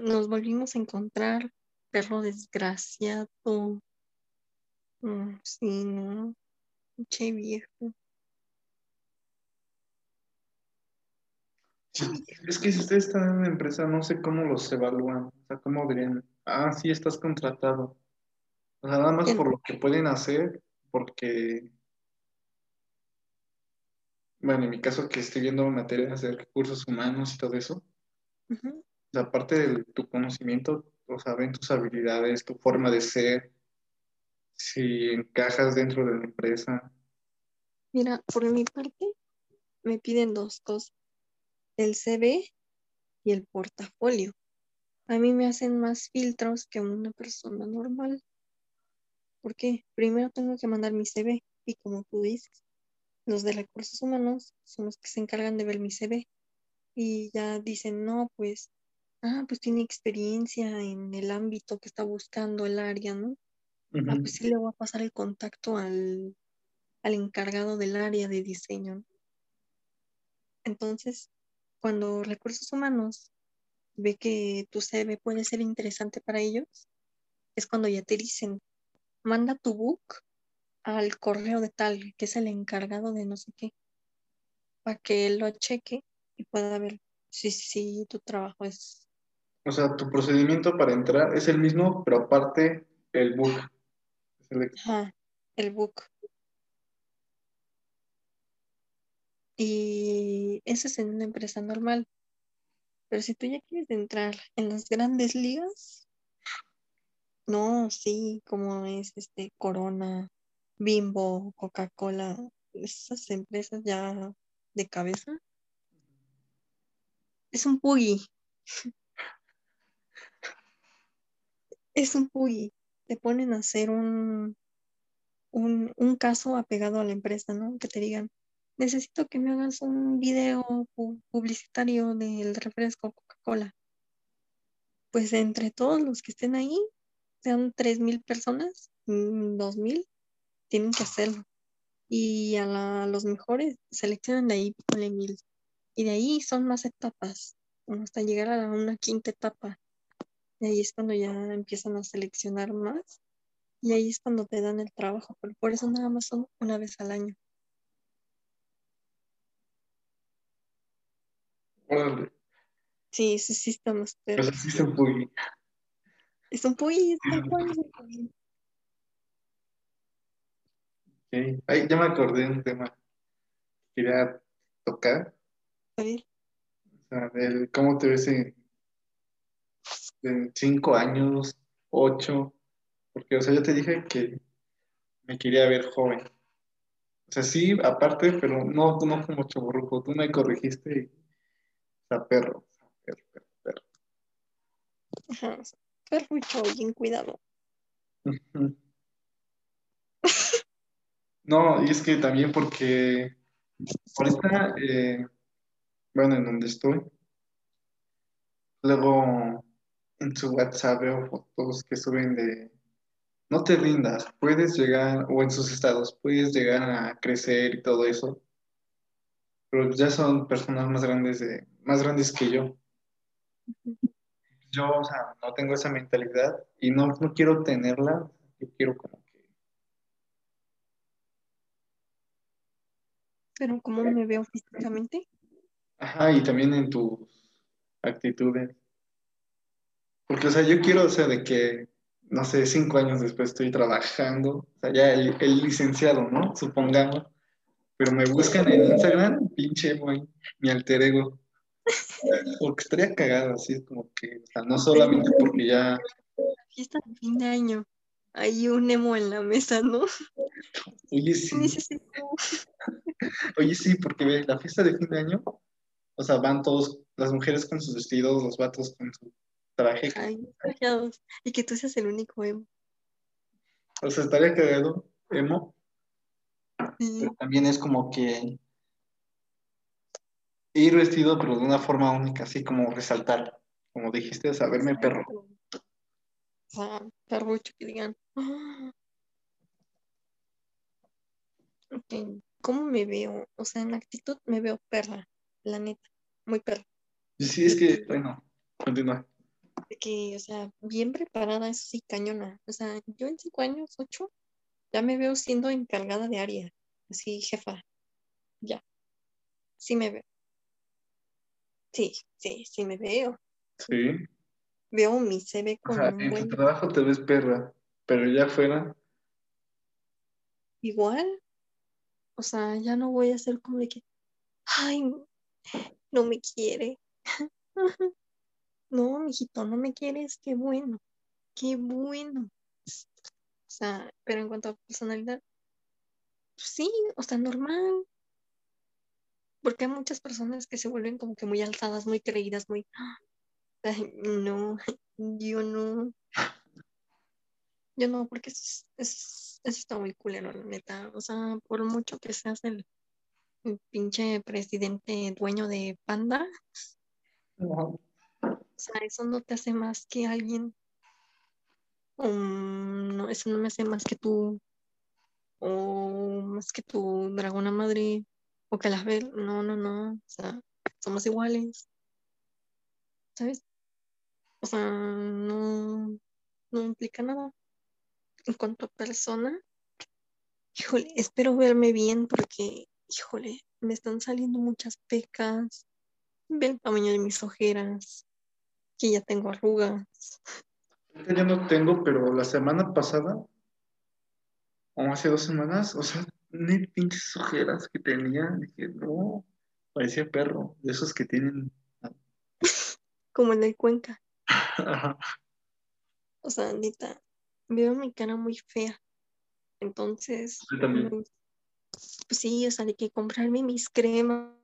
S2: nos volvimos a encontrar, perro desgraciado. Mm, sí, no. Che viejo. Che viejo.
S1: Es que si ustedes están en una empresa, no sé cómo los evalúan. O sea, cómo dirían, ah, sí, estás contratado. O sea, nada más por lo que pueden hacer, porque, bueno, en mi caso que estoy viendo materias de recursos humanos y todo eso,
S2: Ujú.
S1: o sea, aparte de tu conocimiento, o sea, ven tus habilidades, tu forma de ser, si encajas dentro de la empresa.
S2: Mira, por mi parte, me piden dos cosas, el CV y el portafolio. A mí me hacen más filtros que una persona normal. ¿Por qué? Primero tengo que mandar mi CV y como tú dices, los de recursos humanos son los que se encargan de ver mi CV y ya dicen, no, pues, ah, pues tiene experiencia en el ámbito que está buscando el área, ¿no? Ah, pues sí le voy a pasar el contacto al, al encargado del área de diseño. Entonces, cuando recursos humanos ve que tu CV puede ser interesante para ellos, es cuando ya te dicen, manda tu book al correo de tal, que es el encargado de no sé qué, para que él lo cheque y pueda ver si, si tu trabajo es
S1: O sea, tu procedimiento para entrar es el mismo, pero aparte el book.
S2: ajá, el book. Y eso es en una empresa normal. Pero si tú ya quieres entrar en las grandes ligas, no, sí, como es este Corona, Bimbo, Coca-Cola, esas empresas ya de cabeza, es un puggy. es un PUI. Te ponen a hacer un, un, un caso apegado a la empresa, ¿no? Que te digan, necesito que me hagas un video pu- publicitario del refresco Coca-Cola. Pues entre todos los que estén ahí, sean 3.000 personas, mm, 2.000, tienen que hacerlo. Y a, los mejores seleccionan de ahí, ponle mil. Y de ahí son más etapas, hasta llegar a una quinta etapa. Y ahí es cuando ya empiezan a seleccionar más. Y ahí es cuando te dan el trabajo. Pero por eso nada más son una vez al año.
S1: Órale.
S2: Sí, sí, sí, está más perro.
S1: Se fue.
S2: Es un puy, es es un puy.
S1: Ok. Ay, ya me acordé de un tema que quería tocar.
S2: A ver,
S1: O sea, del cómo te ves en, en cinco años, ocho. Porque, o sea, yo te dije que me quería ver joven. O sea, sí, aparte, pero no, no como chavorruco. Tú me corregiste y, sea, perro. perro, perro, perro.
S2: ajá, perrucho, bien cuidado.
S1: No, y es que también porque ahorita, eh, bueno, en donde estoy, luego en su WhatsApp veo fotos que suben de, no te rindas, puedes llegar, o en sus estados, puedes llegar a crecer y todo eso, pero ya son personas más grandes de, más grandes que yo. Yo, o sea, no tengo esa mentalidad y no, no quiero tenerla, yo quiero como que,
S2: Pero ¿cómo me veo físicamente?
S1: ajá, y también en tus actitudes. Porque, o sea, yo quiero, o sea, de que, no sé, cinco años después estoy trabajando, o sea, ya el, el licenciado, ¿no? Supongamos, pero me buscan en Instagram, pinche, güey, mi alter ego. Porque estaría cagado, así es como que, o sea, no solamente porque ya,
S2: Fiesta de fin de año. Hay un emo en la mesa, ¿no?
S1: oye, sí, oye, sí, porque ve, la fiesta de fin de año, o sea, van todos, las mujeres con sus vestidos, los vatos con su traje,
S2: Ay. Y que tú seas el único emo.
S1: o sea, estaría cagado, emo. Pero también es como que ir vestido, pero de una forma única, así como resaltar, como dijiste, saberme perro.
S2: O sea, perrucho que digan. "Ah". ¿Cómo me veo? O sea, en actitud me veo perra, la neta, muy perra.
S1: Sí, es que, bueno, continúa.
S2: Que, o sea, bien preparada, eso sí, cañona. O sea, yo en cinco años, ocho, ya me veo siendo encargada de área, así, jefa, ya, sí me veo. Sí, sí, sí me veo.
S1: Sí.
S2: Veo mi CV con
S1: sea,
S2: un
S1: en tu trabajo te ves perra, pero ya afuera,
S2: igual. O sea, ya no voy a ser como de que, ay, no me quiere. No, mijito, no me quieres, qué bueno, qué bueno. O sea, pero en cuanto a personalidad, pues sí, o sea, normal. Porque hay muchas personas que se vuelven como que muy alzadas, muy creídas, muy, ay, no, yo no. Yo no, porque eso, es- es- eso está muy culero, la neta. O sea, por mucho que seas el, el pinche presidente dueño de Panda,
S1: no,
S2: o sea, eso no te hace más que alguien. Um, no, eso no me hace más que tú, o más que tu dragona madre, o ve. No, no, no. O sea, somos iguales, ¿sabes? O sea, no, no implica nada. En cuanto a persona, híjole, espero verme bien porque, híjole, me están saliendo muchas pecas. Ve el tamaño de mis ojeras, que ya tengo arrugas.
S1: Ya no tengo, pero la semana pasada, o hace dos semanas, o sea, ni pinches ojeras que tenía, dije, no, parecía perro, de esos que tienen,
S2: como en el Cuenca.
S1: Ajá.
S2: O sea, neta, veo mi cara muy fea. Entonces,
S1: Yo también.
S2: pues sí, o sea, de que comprarme mis cremas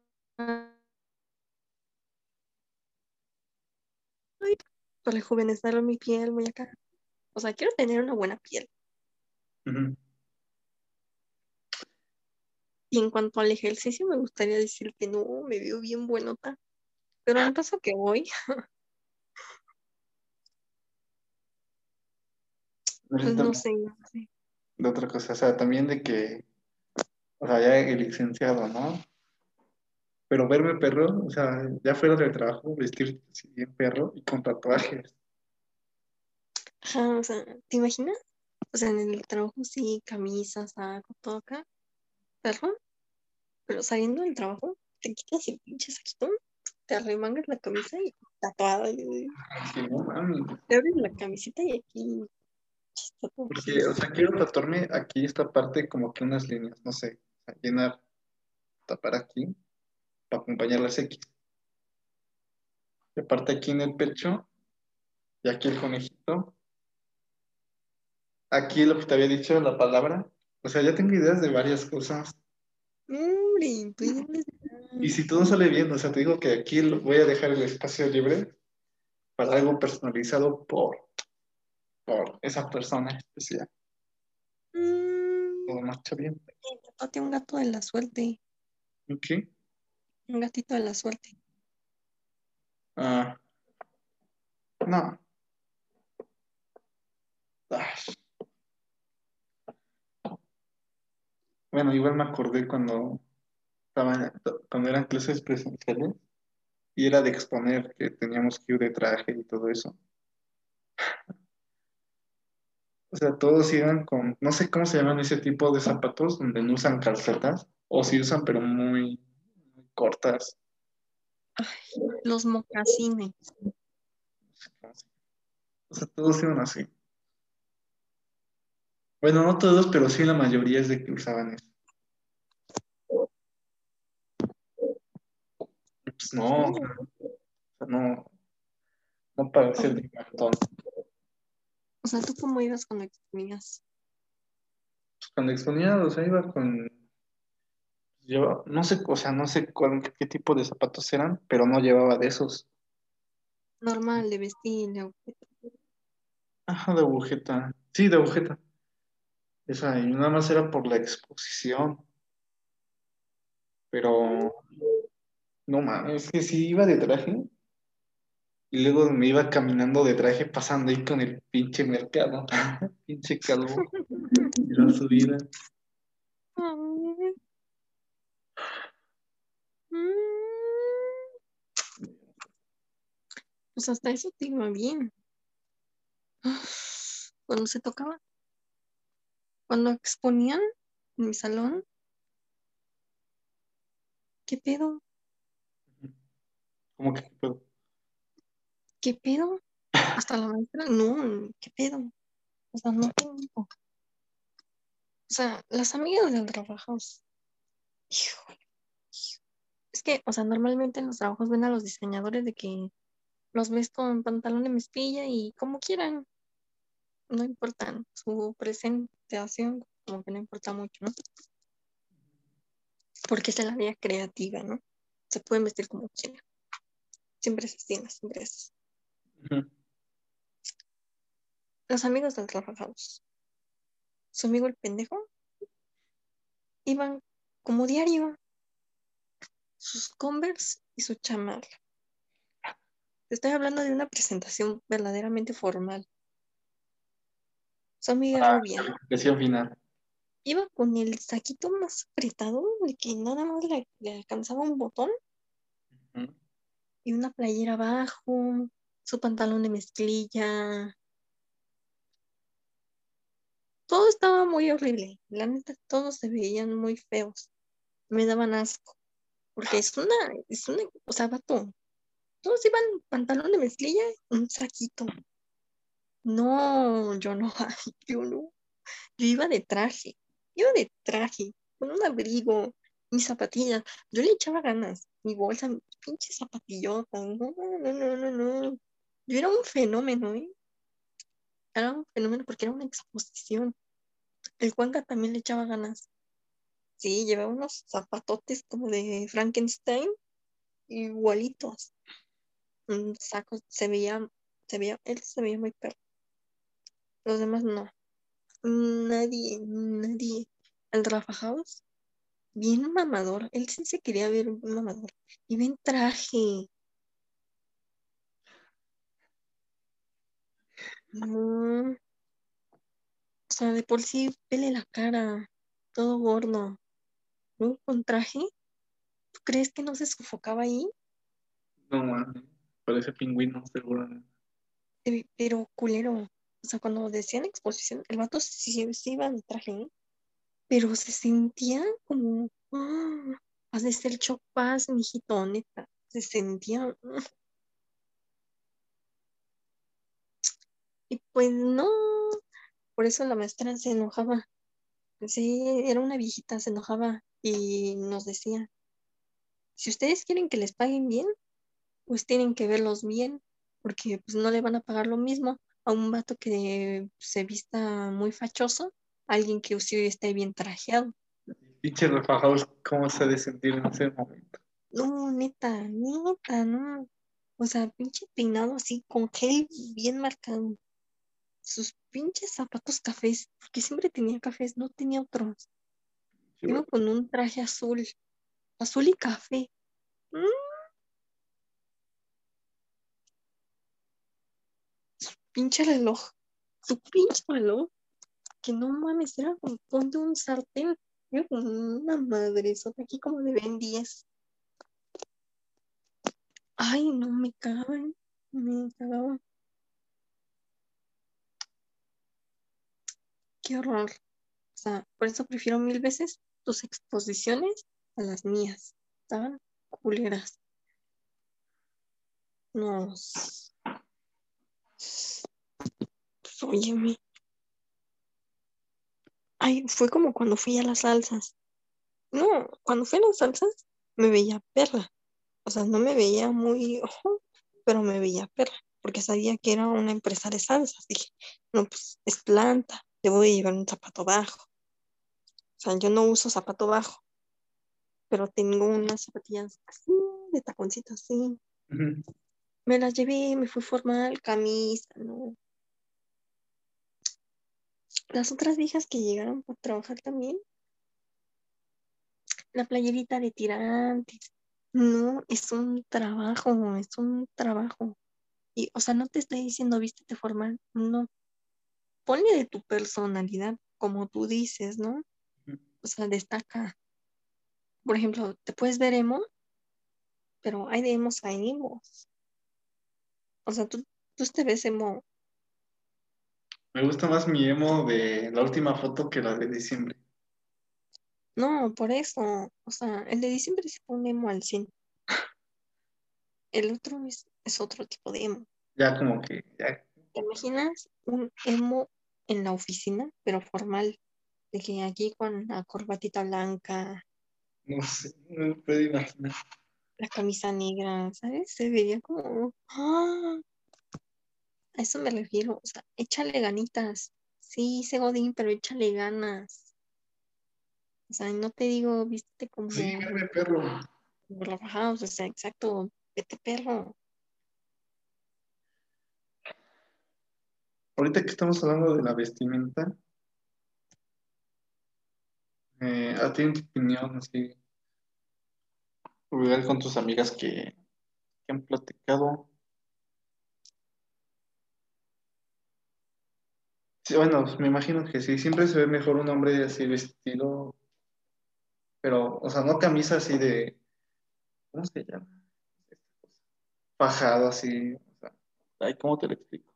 S2: rejuvenecer mi piel, muy acá. O sea, quiero tener una buena piel. Y en cuanto al ejercicio, me gustaría decir que no, me veo bien buenota. Pero al paso que voy, pues no
S1: También
S2: sé, no sé.
S1: De otra cosa, o sea, también de que, o sea, ya el licenciado, ¿no? Pero verme perro, o sea, ya fuera del trabajo, vestir bien perro y con tatuajes.
S2: Ajá, o sea, ¿te imaginas? O sea, en el trabajo sí, camisa, saco, todo acá, perro. Pero saliendo del trabajo, te quitas el pinche saquito, te arremangas la camisa y tatuada. y-
S1: Así, no mames.
S2: Te abres la camiseta y aquí.
S1: Porque, o sea, quiero tatuarme aquí esta parte como que unas líneas, no sé, o sea, llenar, tapar aquí, para acompañar las X. Y aparte aquí en el pecho, y aquí el conejito. Aquí lo que te había dicho, la palabra. O sea, ya tengo ideas de varias cosas.
S2: Ves-
S1: Y si todo sale bien, o sea, te digo que aquí voy a dejar el espacio libre para algo personalizado por, por esa persona especial.
S2: Mm,
S1: Todo marcha bien.
S2: tatúate un gato de la suerte.
S1: Ok.
S2: Un gatito de la suerte.
S1: Ah, no. Bueno, igual me acordé cuando estaban, cuando eran clases presenciales y era de exponer que teníamos que ir de traje y todo eso. O sea, todos iban con, no sé cómo se llaman ese tipo de zapatos donde no usan calcetas o si usan pero muy, cortas.
S2: Los mocasines.
S1: O sea, todos iban así. Bueno, no todos, pero sí la mayoría es de que usaban eso. Pues no, o sea, no, no parece el cartón.
S2: O sea, ¿tú cómo ibas cuando exponías?
S1: Cuando exponía, o sea, iba con, lleva, no sé, o sea, no sé cuál- qué tipo de zapatos eran, pero no llevaba de esos.
S2: Normal, de vestir, de objeto.
S1: Ajá, de agujeta. Sí, de agujeta. Esa, y nada más era por la exposición. Pero, no mames, es que sí iba de traje. Y luego me iba caminando de traje pasando ahí con el pinche mercado. pinche calvo. Y la subida.
S2: Mm. Pues hasta eso te iba bien. Cuando se tocaba, cuando exponían en mi salón, ¿qué pedo?
S1: ¿Cómo que qué pedo?
S2: ¿Qué pedo? Hasta la maestra, no, ¿qué pedo? O sea, no tengo. O sea, las amigas del trabajo, híjole, es que, o sea, normalmente en los trabajos ven a los diseñadores de que los ves con pantalón de mezclilla y como quieran, no importan, su presentación como que no importa mucho, ¿no? Porque es la área creativa, ¿no? Se pueden vestir como quieran. Siempre es así empresas.
S1: Ujú.
S2: Los amigos del trabajo, su amigo el pendejo, iban como diario, sus Converse y su chamarra. Te estoy hablando de una presentación verdaderamente formal. Su amiga
S1: Ah.
S2: rubia
S1: final.
S2: iba con el saquito más apretado, de que nada más le, le alcanzaba un botón y una playera abajo, su pantalón de mezclilla. Todo estaba muy horrible. La neta, todos se veían muy feos. Me daban asco. Porque es una, es una, o sea, vato. Todos iban pantalón de mezclilla un saquito. No, yo no, yo no. Yo iba de traje, iba de traje, con un abrigo, mis zapatillas. Yo le echaba ganas, mi bolsa, mi pinche zapatillota. No, no, no, no, no. Yo era un fenómeno, ¿eh? Era un fenómeno porque era una exposición. El Juanca también le echaba ganas. Sí, llevaba unos zapatotes como de Frankenstein, igualitos. Un saco, se veía, se veía, él se veía muy perro. Los demás no. Nadie, nadie. El Rafa House, bien mamador. Él sí se quería ver mamador. Y ven traje. O sea, de por sí, pele la cara. Todo gordo. Con traje. ¿Tú crees que no se sofocaba ahí?
S1: No parece pingüino, seguro.
S2: Eh, Pero culero. O sea, cuando decían exposición, el vato sí, sí iba de traje, ¿eh? pero se sentía como, ah, has de ser chopaz, mijito, neta. Se sentía. ah. Y pues no. Por eso la maestra se enojaba. Sí, era una viejita, se enojaba y nos decía, si ustedes quieren que les paguen bien, pues tienen que verlos bien, porque pues no le van a pagar lo mismo a un vato que se vista muy fachoso, a alguien que sí esté bien trajeado.
S1: Pinche Rafa House, ¿cómo se ha de sentir en ese momento?
S2: No, neta, neta, no. O sea, pinche peinado así con gel bien marcado. Sus pinches zapatos cafés, porque siempre tenía cafés, no tenía otros.
S1: Sí,
S2: con un traje azul, azul y café. Mm. Su pinche reloj, su pinche reloj, que no mames, era como ponte un sartén, era como una madre, aquí como de Ben 10. Ay, no me cagaban, me cagaban. Qué horror. O sea, por eso prefiero mil veces tus exposiciones a las mías. Estaban culeras. No. Pues, óyeme. Ay, fue como cuando fui a las salsas. No, cuando fui a las salsas me veía perra. O sea, no me veía muy ojo, pero me veía perra, porque sabía que era una empresa de salsas. Dije, no, pues es planta, a llevar un zapato bajo. O sea, yo no uso zapato bajo, pero tengo unas zapatillas así, de taconcito así. Me las llevé, me fui formal, camisa, ¿no? Las otras viejas que llegaron por trabajar también, la playerita de tirantes. No, es un trabajo, es un trabajo. Y, o sea, no te estoy diciendo vístete formal, no. Ponle de tu personalidad, como tú dices, ¿no? O sea, destaca. Por ejemplo, te puedes ver emo, pero hay de emos a emos. O sea, tú, tú te ves emo.
S1: Me gusta más mi emo de la última foto que la de diciembre.
S2: No, por eso. O sea, el de diciembre se pone emo al 100. El otro es, es otro tipo de emo.
S1: Ya como que, ya,
S2: ¿Te imaginas un emo en la oficina, pero formal? De que aquí con la corbatita blanca,
S1: no sé, no me puedo imaginar.
S2: la camisa negra, ¿sabes? Se vería como... ¡ah! A eso me refiero. O sea, échale ganitas. Sí, sé Godín, pero échale ganas. O sea, no te digo, vístete como...
S1: Sí, veme perro.
S2: como House, o sea, exacto, vete perro.
S1: Ahorita que estamos hablando de la vestimenta, eh, ¿a ti en tu opinión, así, con tus amigas que, que han platicado? Sí, bueno, me imagino que sí, siempre se ve mejor un hombre así vestido, pero, o sea, no camisa así de, ¿cómo se llama? Fajado así, o sea, ay, ¿cómo te lo explico?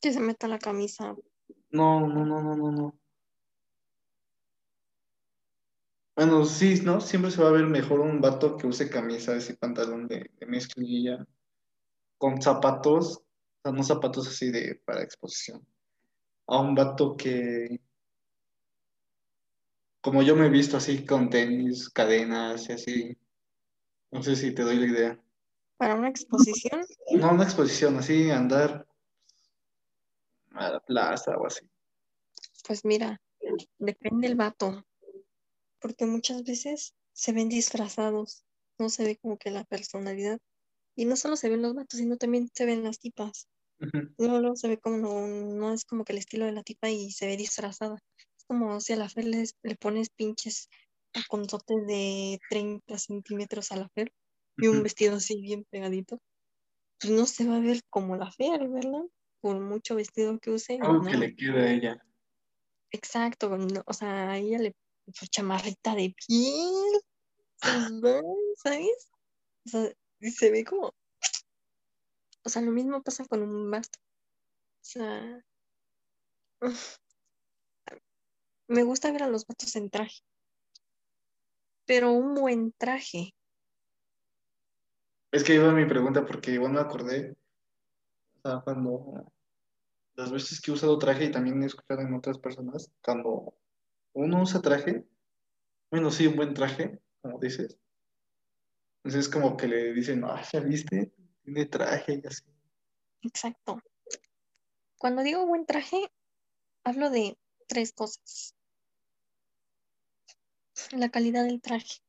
S2: Que se meta la camisa.
S1: No, no, no, no, no, no. Bueno, sí, ¿no? Siempre se va a ver mejor un vato que use camisa y pantalón de, de mezclilla, con zapatos, o sea, no zapatos así de para exposición, a un vato que, como yo me he visto así, con tenis, cadenas y así, no sé si te doy la idea.
S2: Para una exposición,
S1: No una exposición, así, andar a la plaza o así.
S2: pues mira, depende el vato. Porque muchas veces se ven disfrazados. No se ve como que la personalidad. Y no solo se ven los vatos, sino también se ven las tipas.
S1: Ujú.
S2: Luego, luego se ve como no, no es como que el estilo de la tipa y se ve disfrazada. Es como si a la Fer les- le, pones pinches taconzotes de 30 centímetros a la Fer y un
S1: Ujú.
S2: vestido así bien pegadito. Pues no se va a ver como la Fer, ¿verdad? Por mucho vestido que use,
S1: Algo
S2: no.
S1: que le quede a ella.
S2: Exacto, no, o sea, a ella le puso chamarrita de piel, Vans, ¿sabes? O sea, y se ve como, o sea, lo mismo pasa con un vato. O sea, me gusta ver a los vatos en traje, pero un buen traje.
S1: Es que iba mi pregunta porque igual me acordé, o sea, cuando las veces que he usado traje y también he escuchado en otras personas, cuando uno usa traje, bueno, sí, un buen traje, como dices, entonces es como que le dicen, ah, ya viste, tiene traje y así.
S2: Exacto. Cuando digo buen traje, hablo de tres cosas. La calidad del traje.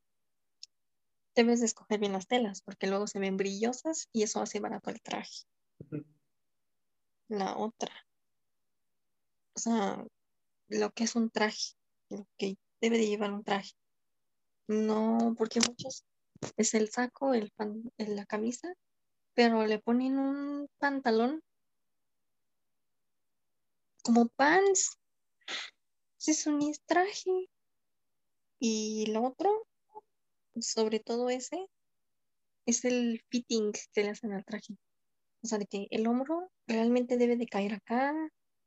S2: Debes de escoger bien las telas, porque luego se ven brillosas y eso hace barato el traje. La otra, o sea, lo que es un traje, que debe de llevar un traje. No, porque muchos es el saco, el pan, el- la camisa, pero le ponen un pantalón como pants. Es traje. Y lo otro, sobre todo ese, es el fitting que le hacen al traje. O sea, de que el hombro realmente debe de caer acá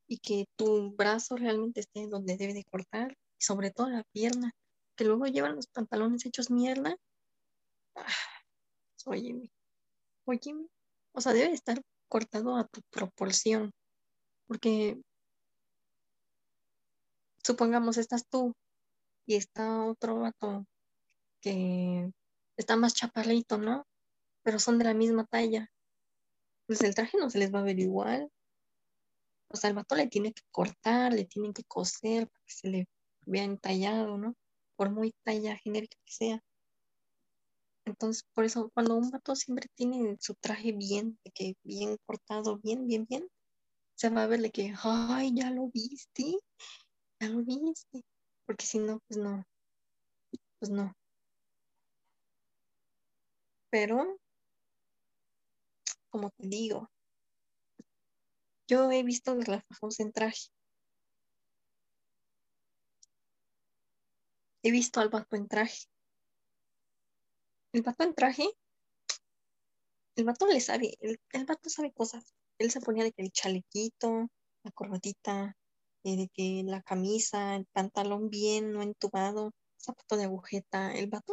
S2: y que tu brazo realmente esté donde debe de cortar. Sobre todo la pierna, que luego llevan los pantalones hechos mierda. Ah, óyeme. O sea, debe de estar cortado a tu proporción. Porque supongamos estás tú y está otro vato que está más chaparrito, ¿no? Pero son de la misma talla. Pues el traje no se les va a ver igual. O sea, el vato le tiene que cortar, le tienen que coser para que se le vea entallado, ¿no? Por muy talla genérica que sea. Entonces, por eso, cuando un vato siempre tiene su traje bien, de que bien cortado, bien, bien, bien, se va a verle que, ay, ya lo viste, ya lo viste. Porque si no, pues no, pues no. Pero, como te digo, yo he visto relajos en traje. He visto al vato en traje. El vato en traje, el vato le sabe, el, el vato sabe cosas. Él se ponía de que el chalequito, la corbatita, eh, de que la camisa, el pantalón bien, no entubado, zapato de agujeta. El vato,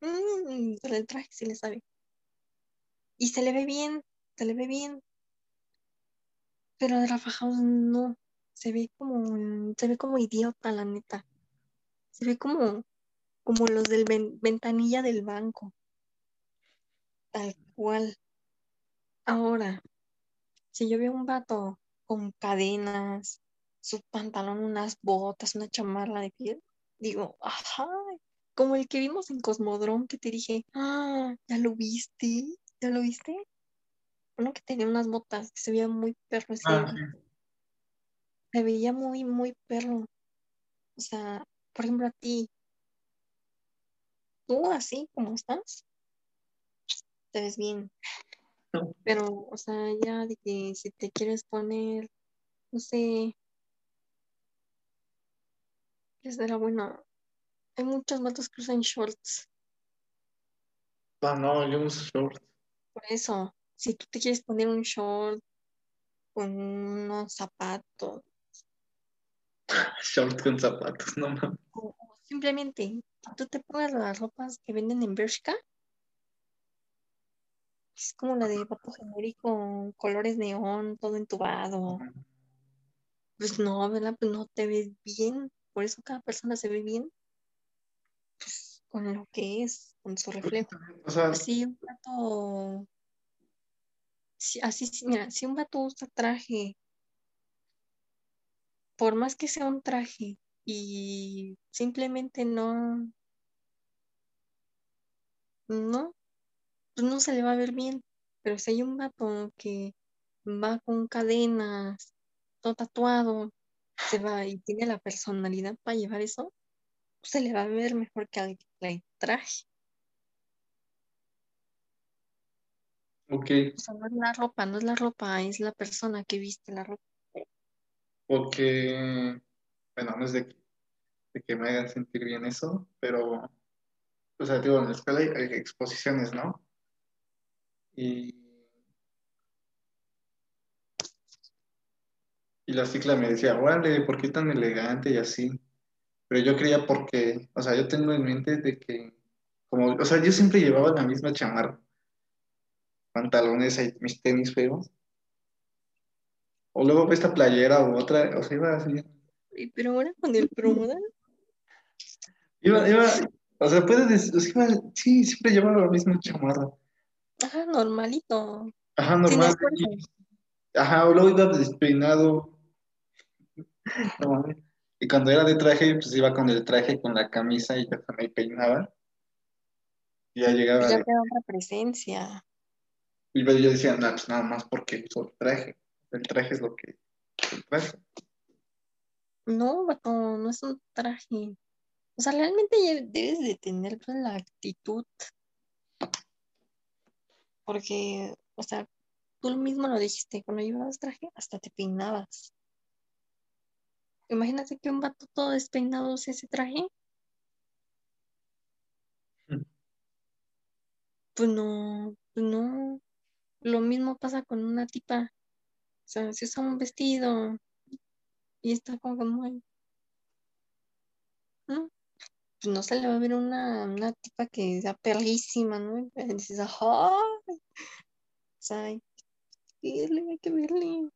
S2: mm, el traje sí le sabe. Y se le ve bien, se le ve bien. Pero de Rafa House no. Se ve como, se ve como idiota, la neta. Se ve como, como los del ven- ventanilla del banco. Tal cual. Ahora, si yo veo un vato con cadenas, su pantalón, unas botas, una chamarra de piel, digo, ajá, como el que vimos en Cosmodrón que te dije, ah, ¿ya lo viste? ¿Ya lo viste? Uno que tenía unas botas, que se veía muy perro
S1: Ah, sí.
S2: se veía muy, muy perro. O sea, por ejemplo, a ti, tú así como estás, te ves bien.
S1: No.
S2: Pero, o sea, ya de que si te quieres poner, no sé, ¿qué será bueno? Hay muchos vatos que usan shorts.
S1: Ah, no, yo uso short.
S2: Por eso, si tú te quieres poner un short con unos zapatos,
S1: Short con zapatos, no mames.
S2: o, o simplemente tú te pongas las ropas que venden en Bershka, es como la de vato genérico, colores neón, todo entubado. Pues no, ¿verdad? Pues no te ves bien. Por eso cada persona se ve bien pues, con lo que es, con su reflejo.
S1: O sea,
S2: Si un vato, así, mira, si un vato usa traje, por más que sea un traje y simplemente no, no, pues no se le va a ver bien. Pero si hay un vato que va con cadenas, todo tatuado, se va y tiene la personalidad para llevar eso, pues se le va a ver mejor que al que traje.
S1: Ok,
S2: O sea, no es la ropa, no es la ropa, es la persona que viste la ropa.
S1: Porque, bueno, no es de que, me haga sentir bien eso, pero, o sea, digo, en la escuela hay, hay exposiciones, ¿no? Y, y la cicla me decía, órale, ¿por qué tan elegante y así? Pero yo creía porque, o sea, yo tengo en mente de que, como, o sea, yo siempre llevaba la misma chamarra, pantalones y mis tenis feos. O luego esta playera u otra, o sea, iba así.
S2: Y Pero ahora con el promo,
S1: Iba, iba, o sea, puedes decir, o sea, iba- sí, siempre llevaba la misma chamarra.
S2: ajá, normalito,
S1: Ajá, normal. Ajá, o luego iba despeinado. no. Y cuando era de traje, pues iba con el traje, con la camisa y ya me peinaba. Y ya llegaba
S2: Pues ya da otra presencia.
S1: y yo decía, no, pues nada más porque uso el traje. El traje es lo que el traje.
S2: No, vato, no es un traje. O sea, realmente debes de tener pues, la actitud. Porque, o sea, tú mismo lo dijiste, cuando llevabas traje, hasta te peinabas. Imagínate que un vato todo despeinado use ese traje.
S1: Mm.
S2: Pues no, pues no. Lo mismo pasa con una tipa. O sea, si usa un vestido y está como muy... ¿no? Pues no se le va a ver una, una tipa que sea perrísima, ¿no? Y dices, ¡ay! O sea, hay que verle, hay que verle.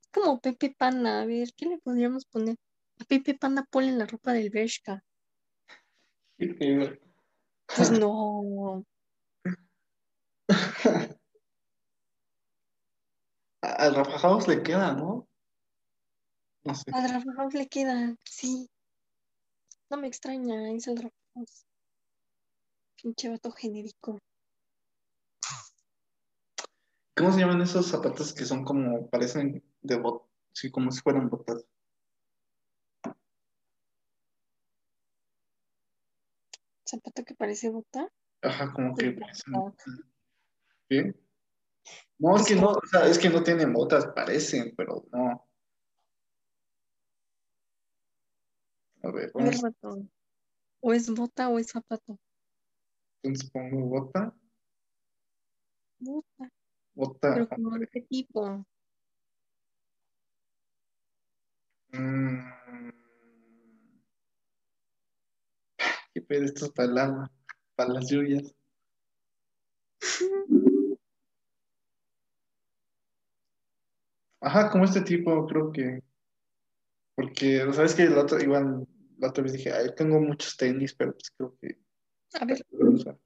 S2: Es como Pepe Panda, a ver, ¿qué le podríamos poner? A Pepe Panda ponle la ropa del Bershka. Pues no,
S1: Al Rafa House le queda, ¿no? No sé.
S2: al Rafa House le queda, sí. No me extraña, es el Rafa House. Pinche vato genérico.
S1: ¿Cómo se llaman esos zapatos que son como, parecen de bot, sí, como si fueran botas?
S2: Zapato que parece bota.
S1: Ajá, como que
S2: Pues,
S1: parecen.
S2: no.
S1: No, es que no, o sea, es que no tienen botas, parecen, pero no. A ver,
S2: A ver,
S1: vamos.
S2: O es bota o es zapato.
S1: entonces pongo bota,
S2: Bota.
S1: bota,
S2: Pero como de qué tipo.
S1: mm, qué pedo esto es para el agua, para las lluvias. Ajá, como este tipo, creo que, porque, o sea, es que la otra, igual, la otra vez dije, ay, tengo muchos tenis, pero pues creo que
S2: A ver,
S1: o sea,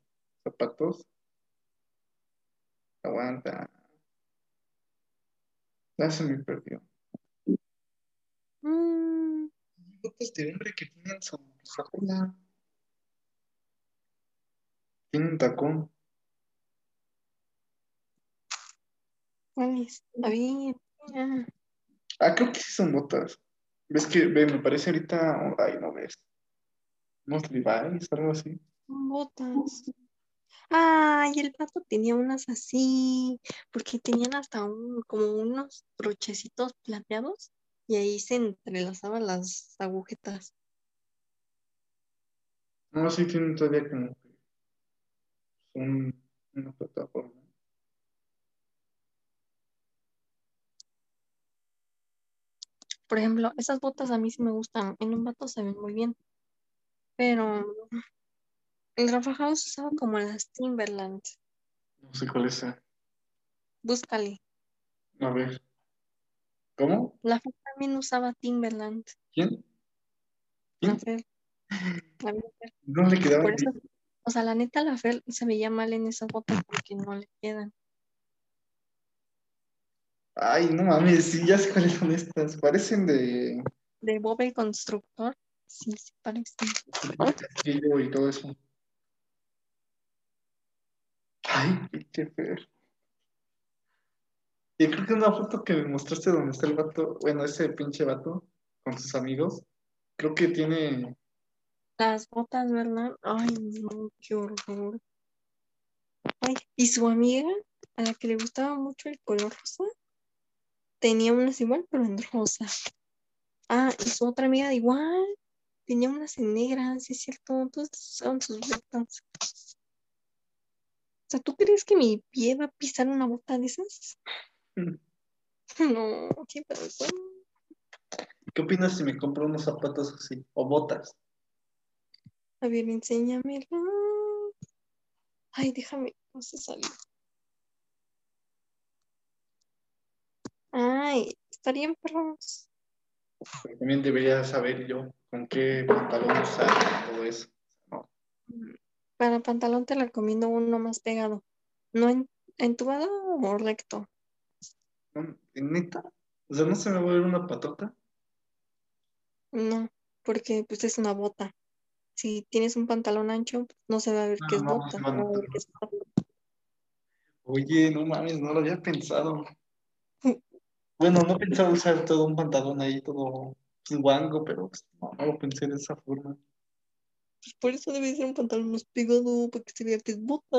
S1: zapatos, aguanta. Ya se me perdió.
S2: mm,
S1: Botas de hombre que tienen su suela, tienen tacón.
S2: ¿cuál es? A ver, ah,
S1: Ah, creo que sí son botas. ¿Ves que, ve, me parece ahorita, ay, no ves, unos Levi's, algo así.
S2: botas. Ay, el pato tenía unas así, porque tenían hasta un, como unos brochecitos plateados y ahí se entrelazaban las agujetas.
S1: No, sí tienen todavía como un, una plataforma.
S2: Por ejemplo, esas botas a mí sí me gustan. En un vato se ven muy bien. Pero el Rafa House usaba como las Timberland.
S1: No sé cuál es. esa.
S2: Búscale.
S1: A ver. ¿Cómo?
S2: La Fer también usaba Timberland.
S1: ¿Quién?
S2: La
S1: ¿Quién?
S2: Fer. La
S1: No le quedaba
S2: Por eso, o sea, la neta, la Fer se veía mal en esas botas porque no le quedan.
S1: Ay, no mames, sí, ya sé cuáles son estas. Parecen de
S2: De Bob el Constructor. Sí, sí, parece.
S1: castillo y todo eso. Ay, pinche Fer. Y creo que una foto que me mostraste donde está el vato, bueno, ese pinche vato con sus amigos, creo que tiene,
S2: Las botas, ¿verdad? Ay, no, qué horror. Ay, y su amiga, a la que le gustaba mucho el color rosa, tenía unas igual, pero en rosa. Ah, y su otra amiga igual, tenía unas en negras, sí es cierto, todas son sus botas. O sea, ¿tú crees que mi pie va a pisar una bota de esas? No, qué pasó.
S1: ¿qué opinas si me compro unos zapatos así? O botas.
S2: A ver, enséñamela. Ay, déjame, no se salió. Ay, estarían perros.
S1: También debería saber yo con qué pantalón usar y todo eso. ¿no?
S2: Para pantalón te recomiendo uno más pegado. No en, entubado o recto.
S1: No, ¿Neta? O sea, ¿no se me va a ver una patota?
S2: No, porque pues es una bota. Si tienes un pantalón ancho, no se va a ver que es
S1: no, no
S2: bota.
S1: se va a
S2: se va a ver
S1: notar.
S2: que es bota.
S1: Oye, no mames, no lo había pensado. Bueno, no pensaba usar todo un pantalón ahí, todo guango, pero pues, no, no lo pensé de esa forma.
S2: Pues por eso debe ser un pantalón más pegado, para que se vea que es bota.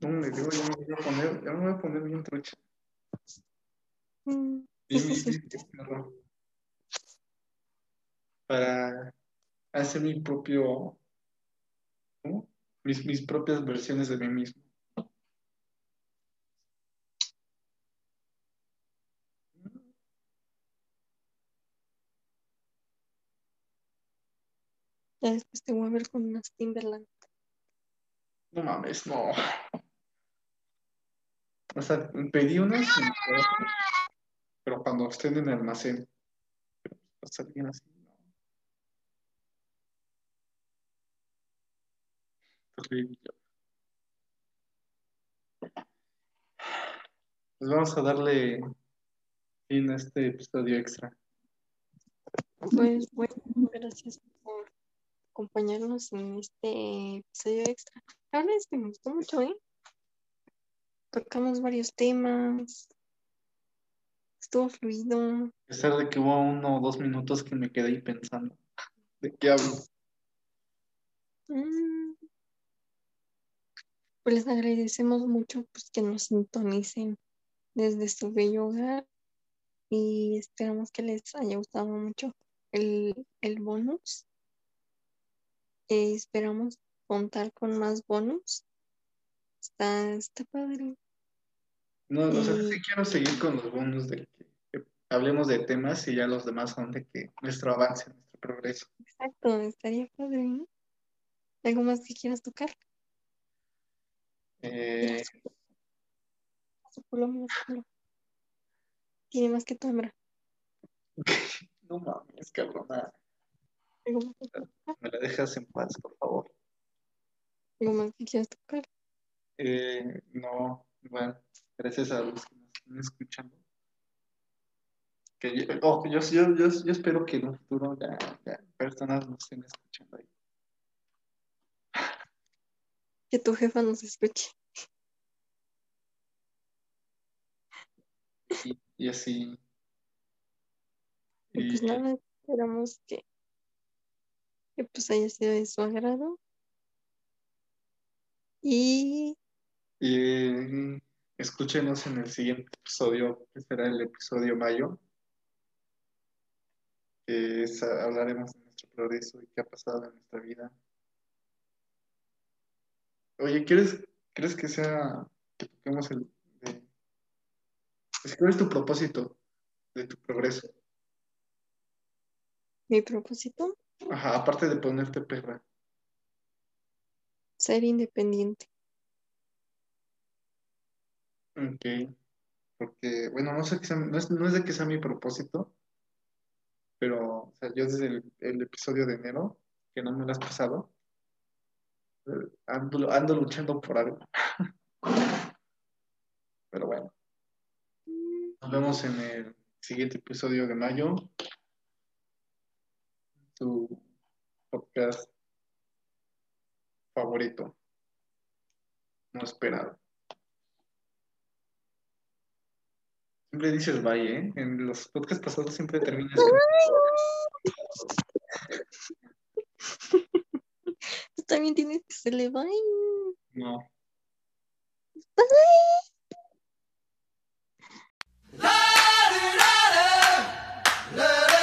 S1: No me digo, ya me voy a poner, ya me voy a poner bien trucha.
S2: Mm.
S1: Para hacer mi propio, ¿cómo? Mis, mis propias versiones de mí mismo.
S2: Ya después te voy a ver con unas Timberland.
S1: No mames, no. O sea, pedí unas, pero cuando estén en el almacén. Bien así. Pues vamos a darle fin a este episodio extra.
S2: Pues bueno, gracias por acompañarnos en este episodio extra. La verdad es que me gustó mucho, ¿eh? Tocamos varios temas. Estuvo fluido.
S1: A pesar de que hubo uno o dos minutos que me quedé ahí pensando. ¿De qué hablo?
S2: Mm. Pues les agradecemos mucho pues, que nos sintonicen desde su bello hogar y esperamos que les haya gustado mucho el, el bonus. Eh, esperamos contar con más bonus. Está, está padre.
S1: No, o sea,
S2: Y-
S1: sí quiero seguir con los bonos de que, que hablemos de temas y ya los demás son de que nuestro avance, nuestro progreso.
S2: Exacto, estaría padre, ¿no? ¿Algo más que quieras tocar?
S1: Eh.
S2: Tiene más que tu hembra.
S1: no mames, cabrona.
S2: ¿Algo más que,
S1: Me la dejas en paz, por favor.
S2: algo más que quieras tocar?
S1: Eh, no, bueno, gracias a los que nos están escuchando. Que yo, oh, yo, yo, yo, yo espero que en un futuro ya, ya personas nos estén escuchando ahí.
S2: Que tu jefa nos escuche.
S1: Y, y así.
S2: Y pues nada, esperamos que, que pues haya sido de su agrado. Y
S1: Y escúchenos en el siguiente episodio, que será el episodio mayo. Que es- hablaremos de nuestro progreso y qué ha pasado en nuestra vida. Oye, ¿quieres, ¿crees que sea que toquemos el de... pues, ¿Cuál es tu propósito de tu progreso?
S2: mi propósito,
S1: Ajá, aparte de ponerte perra.
S2: ser independiente.
S1: Ok. Porque, bueno, no sé que sea- no es, no es de que sea mi propósito, pero o sea, yo desde el, el episodio de enero, que no me lo has pasado, eh, ando, ando luchando por algo. Pero bueno, nos vemos en el siguiente episodio de mayo tu podcast favorito, no esperado. Siempre dices bye, ¿eh? En los podcasts pasados siempre terminas.
S2: También tienes que hacerle bye.
S1: No.
S2: Bye.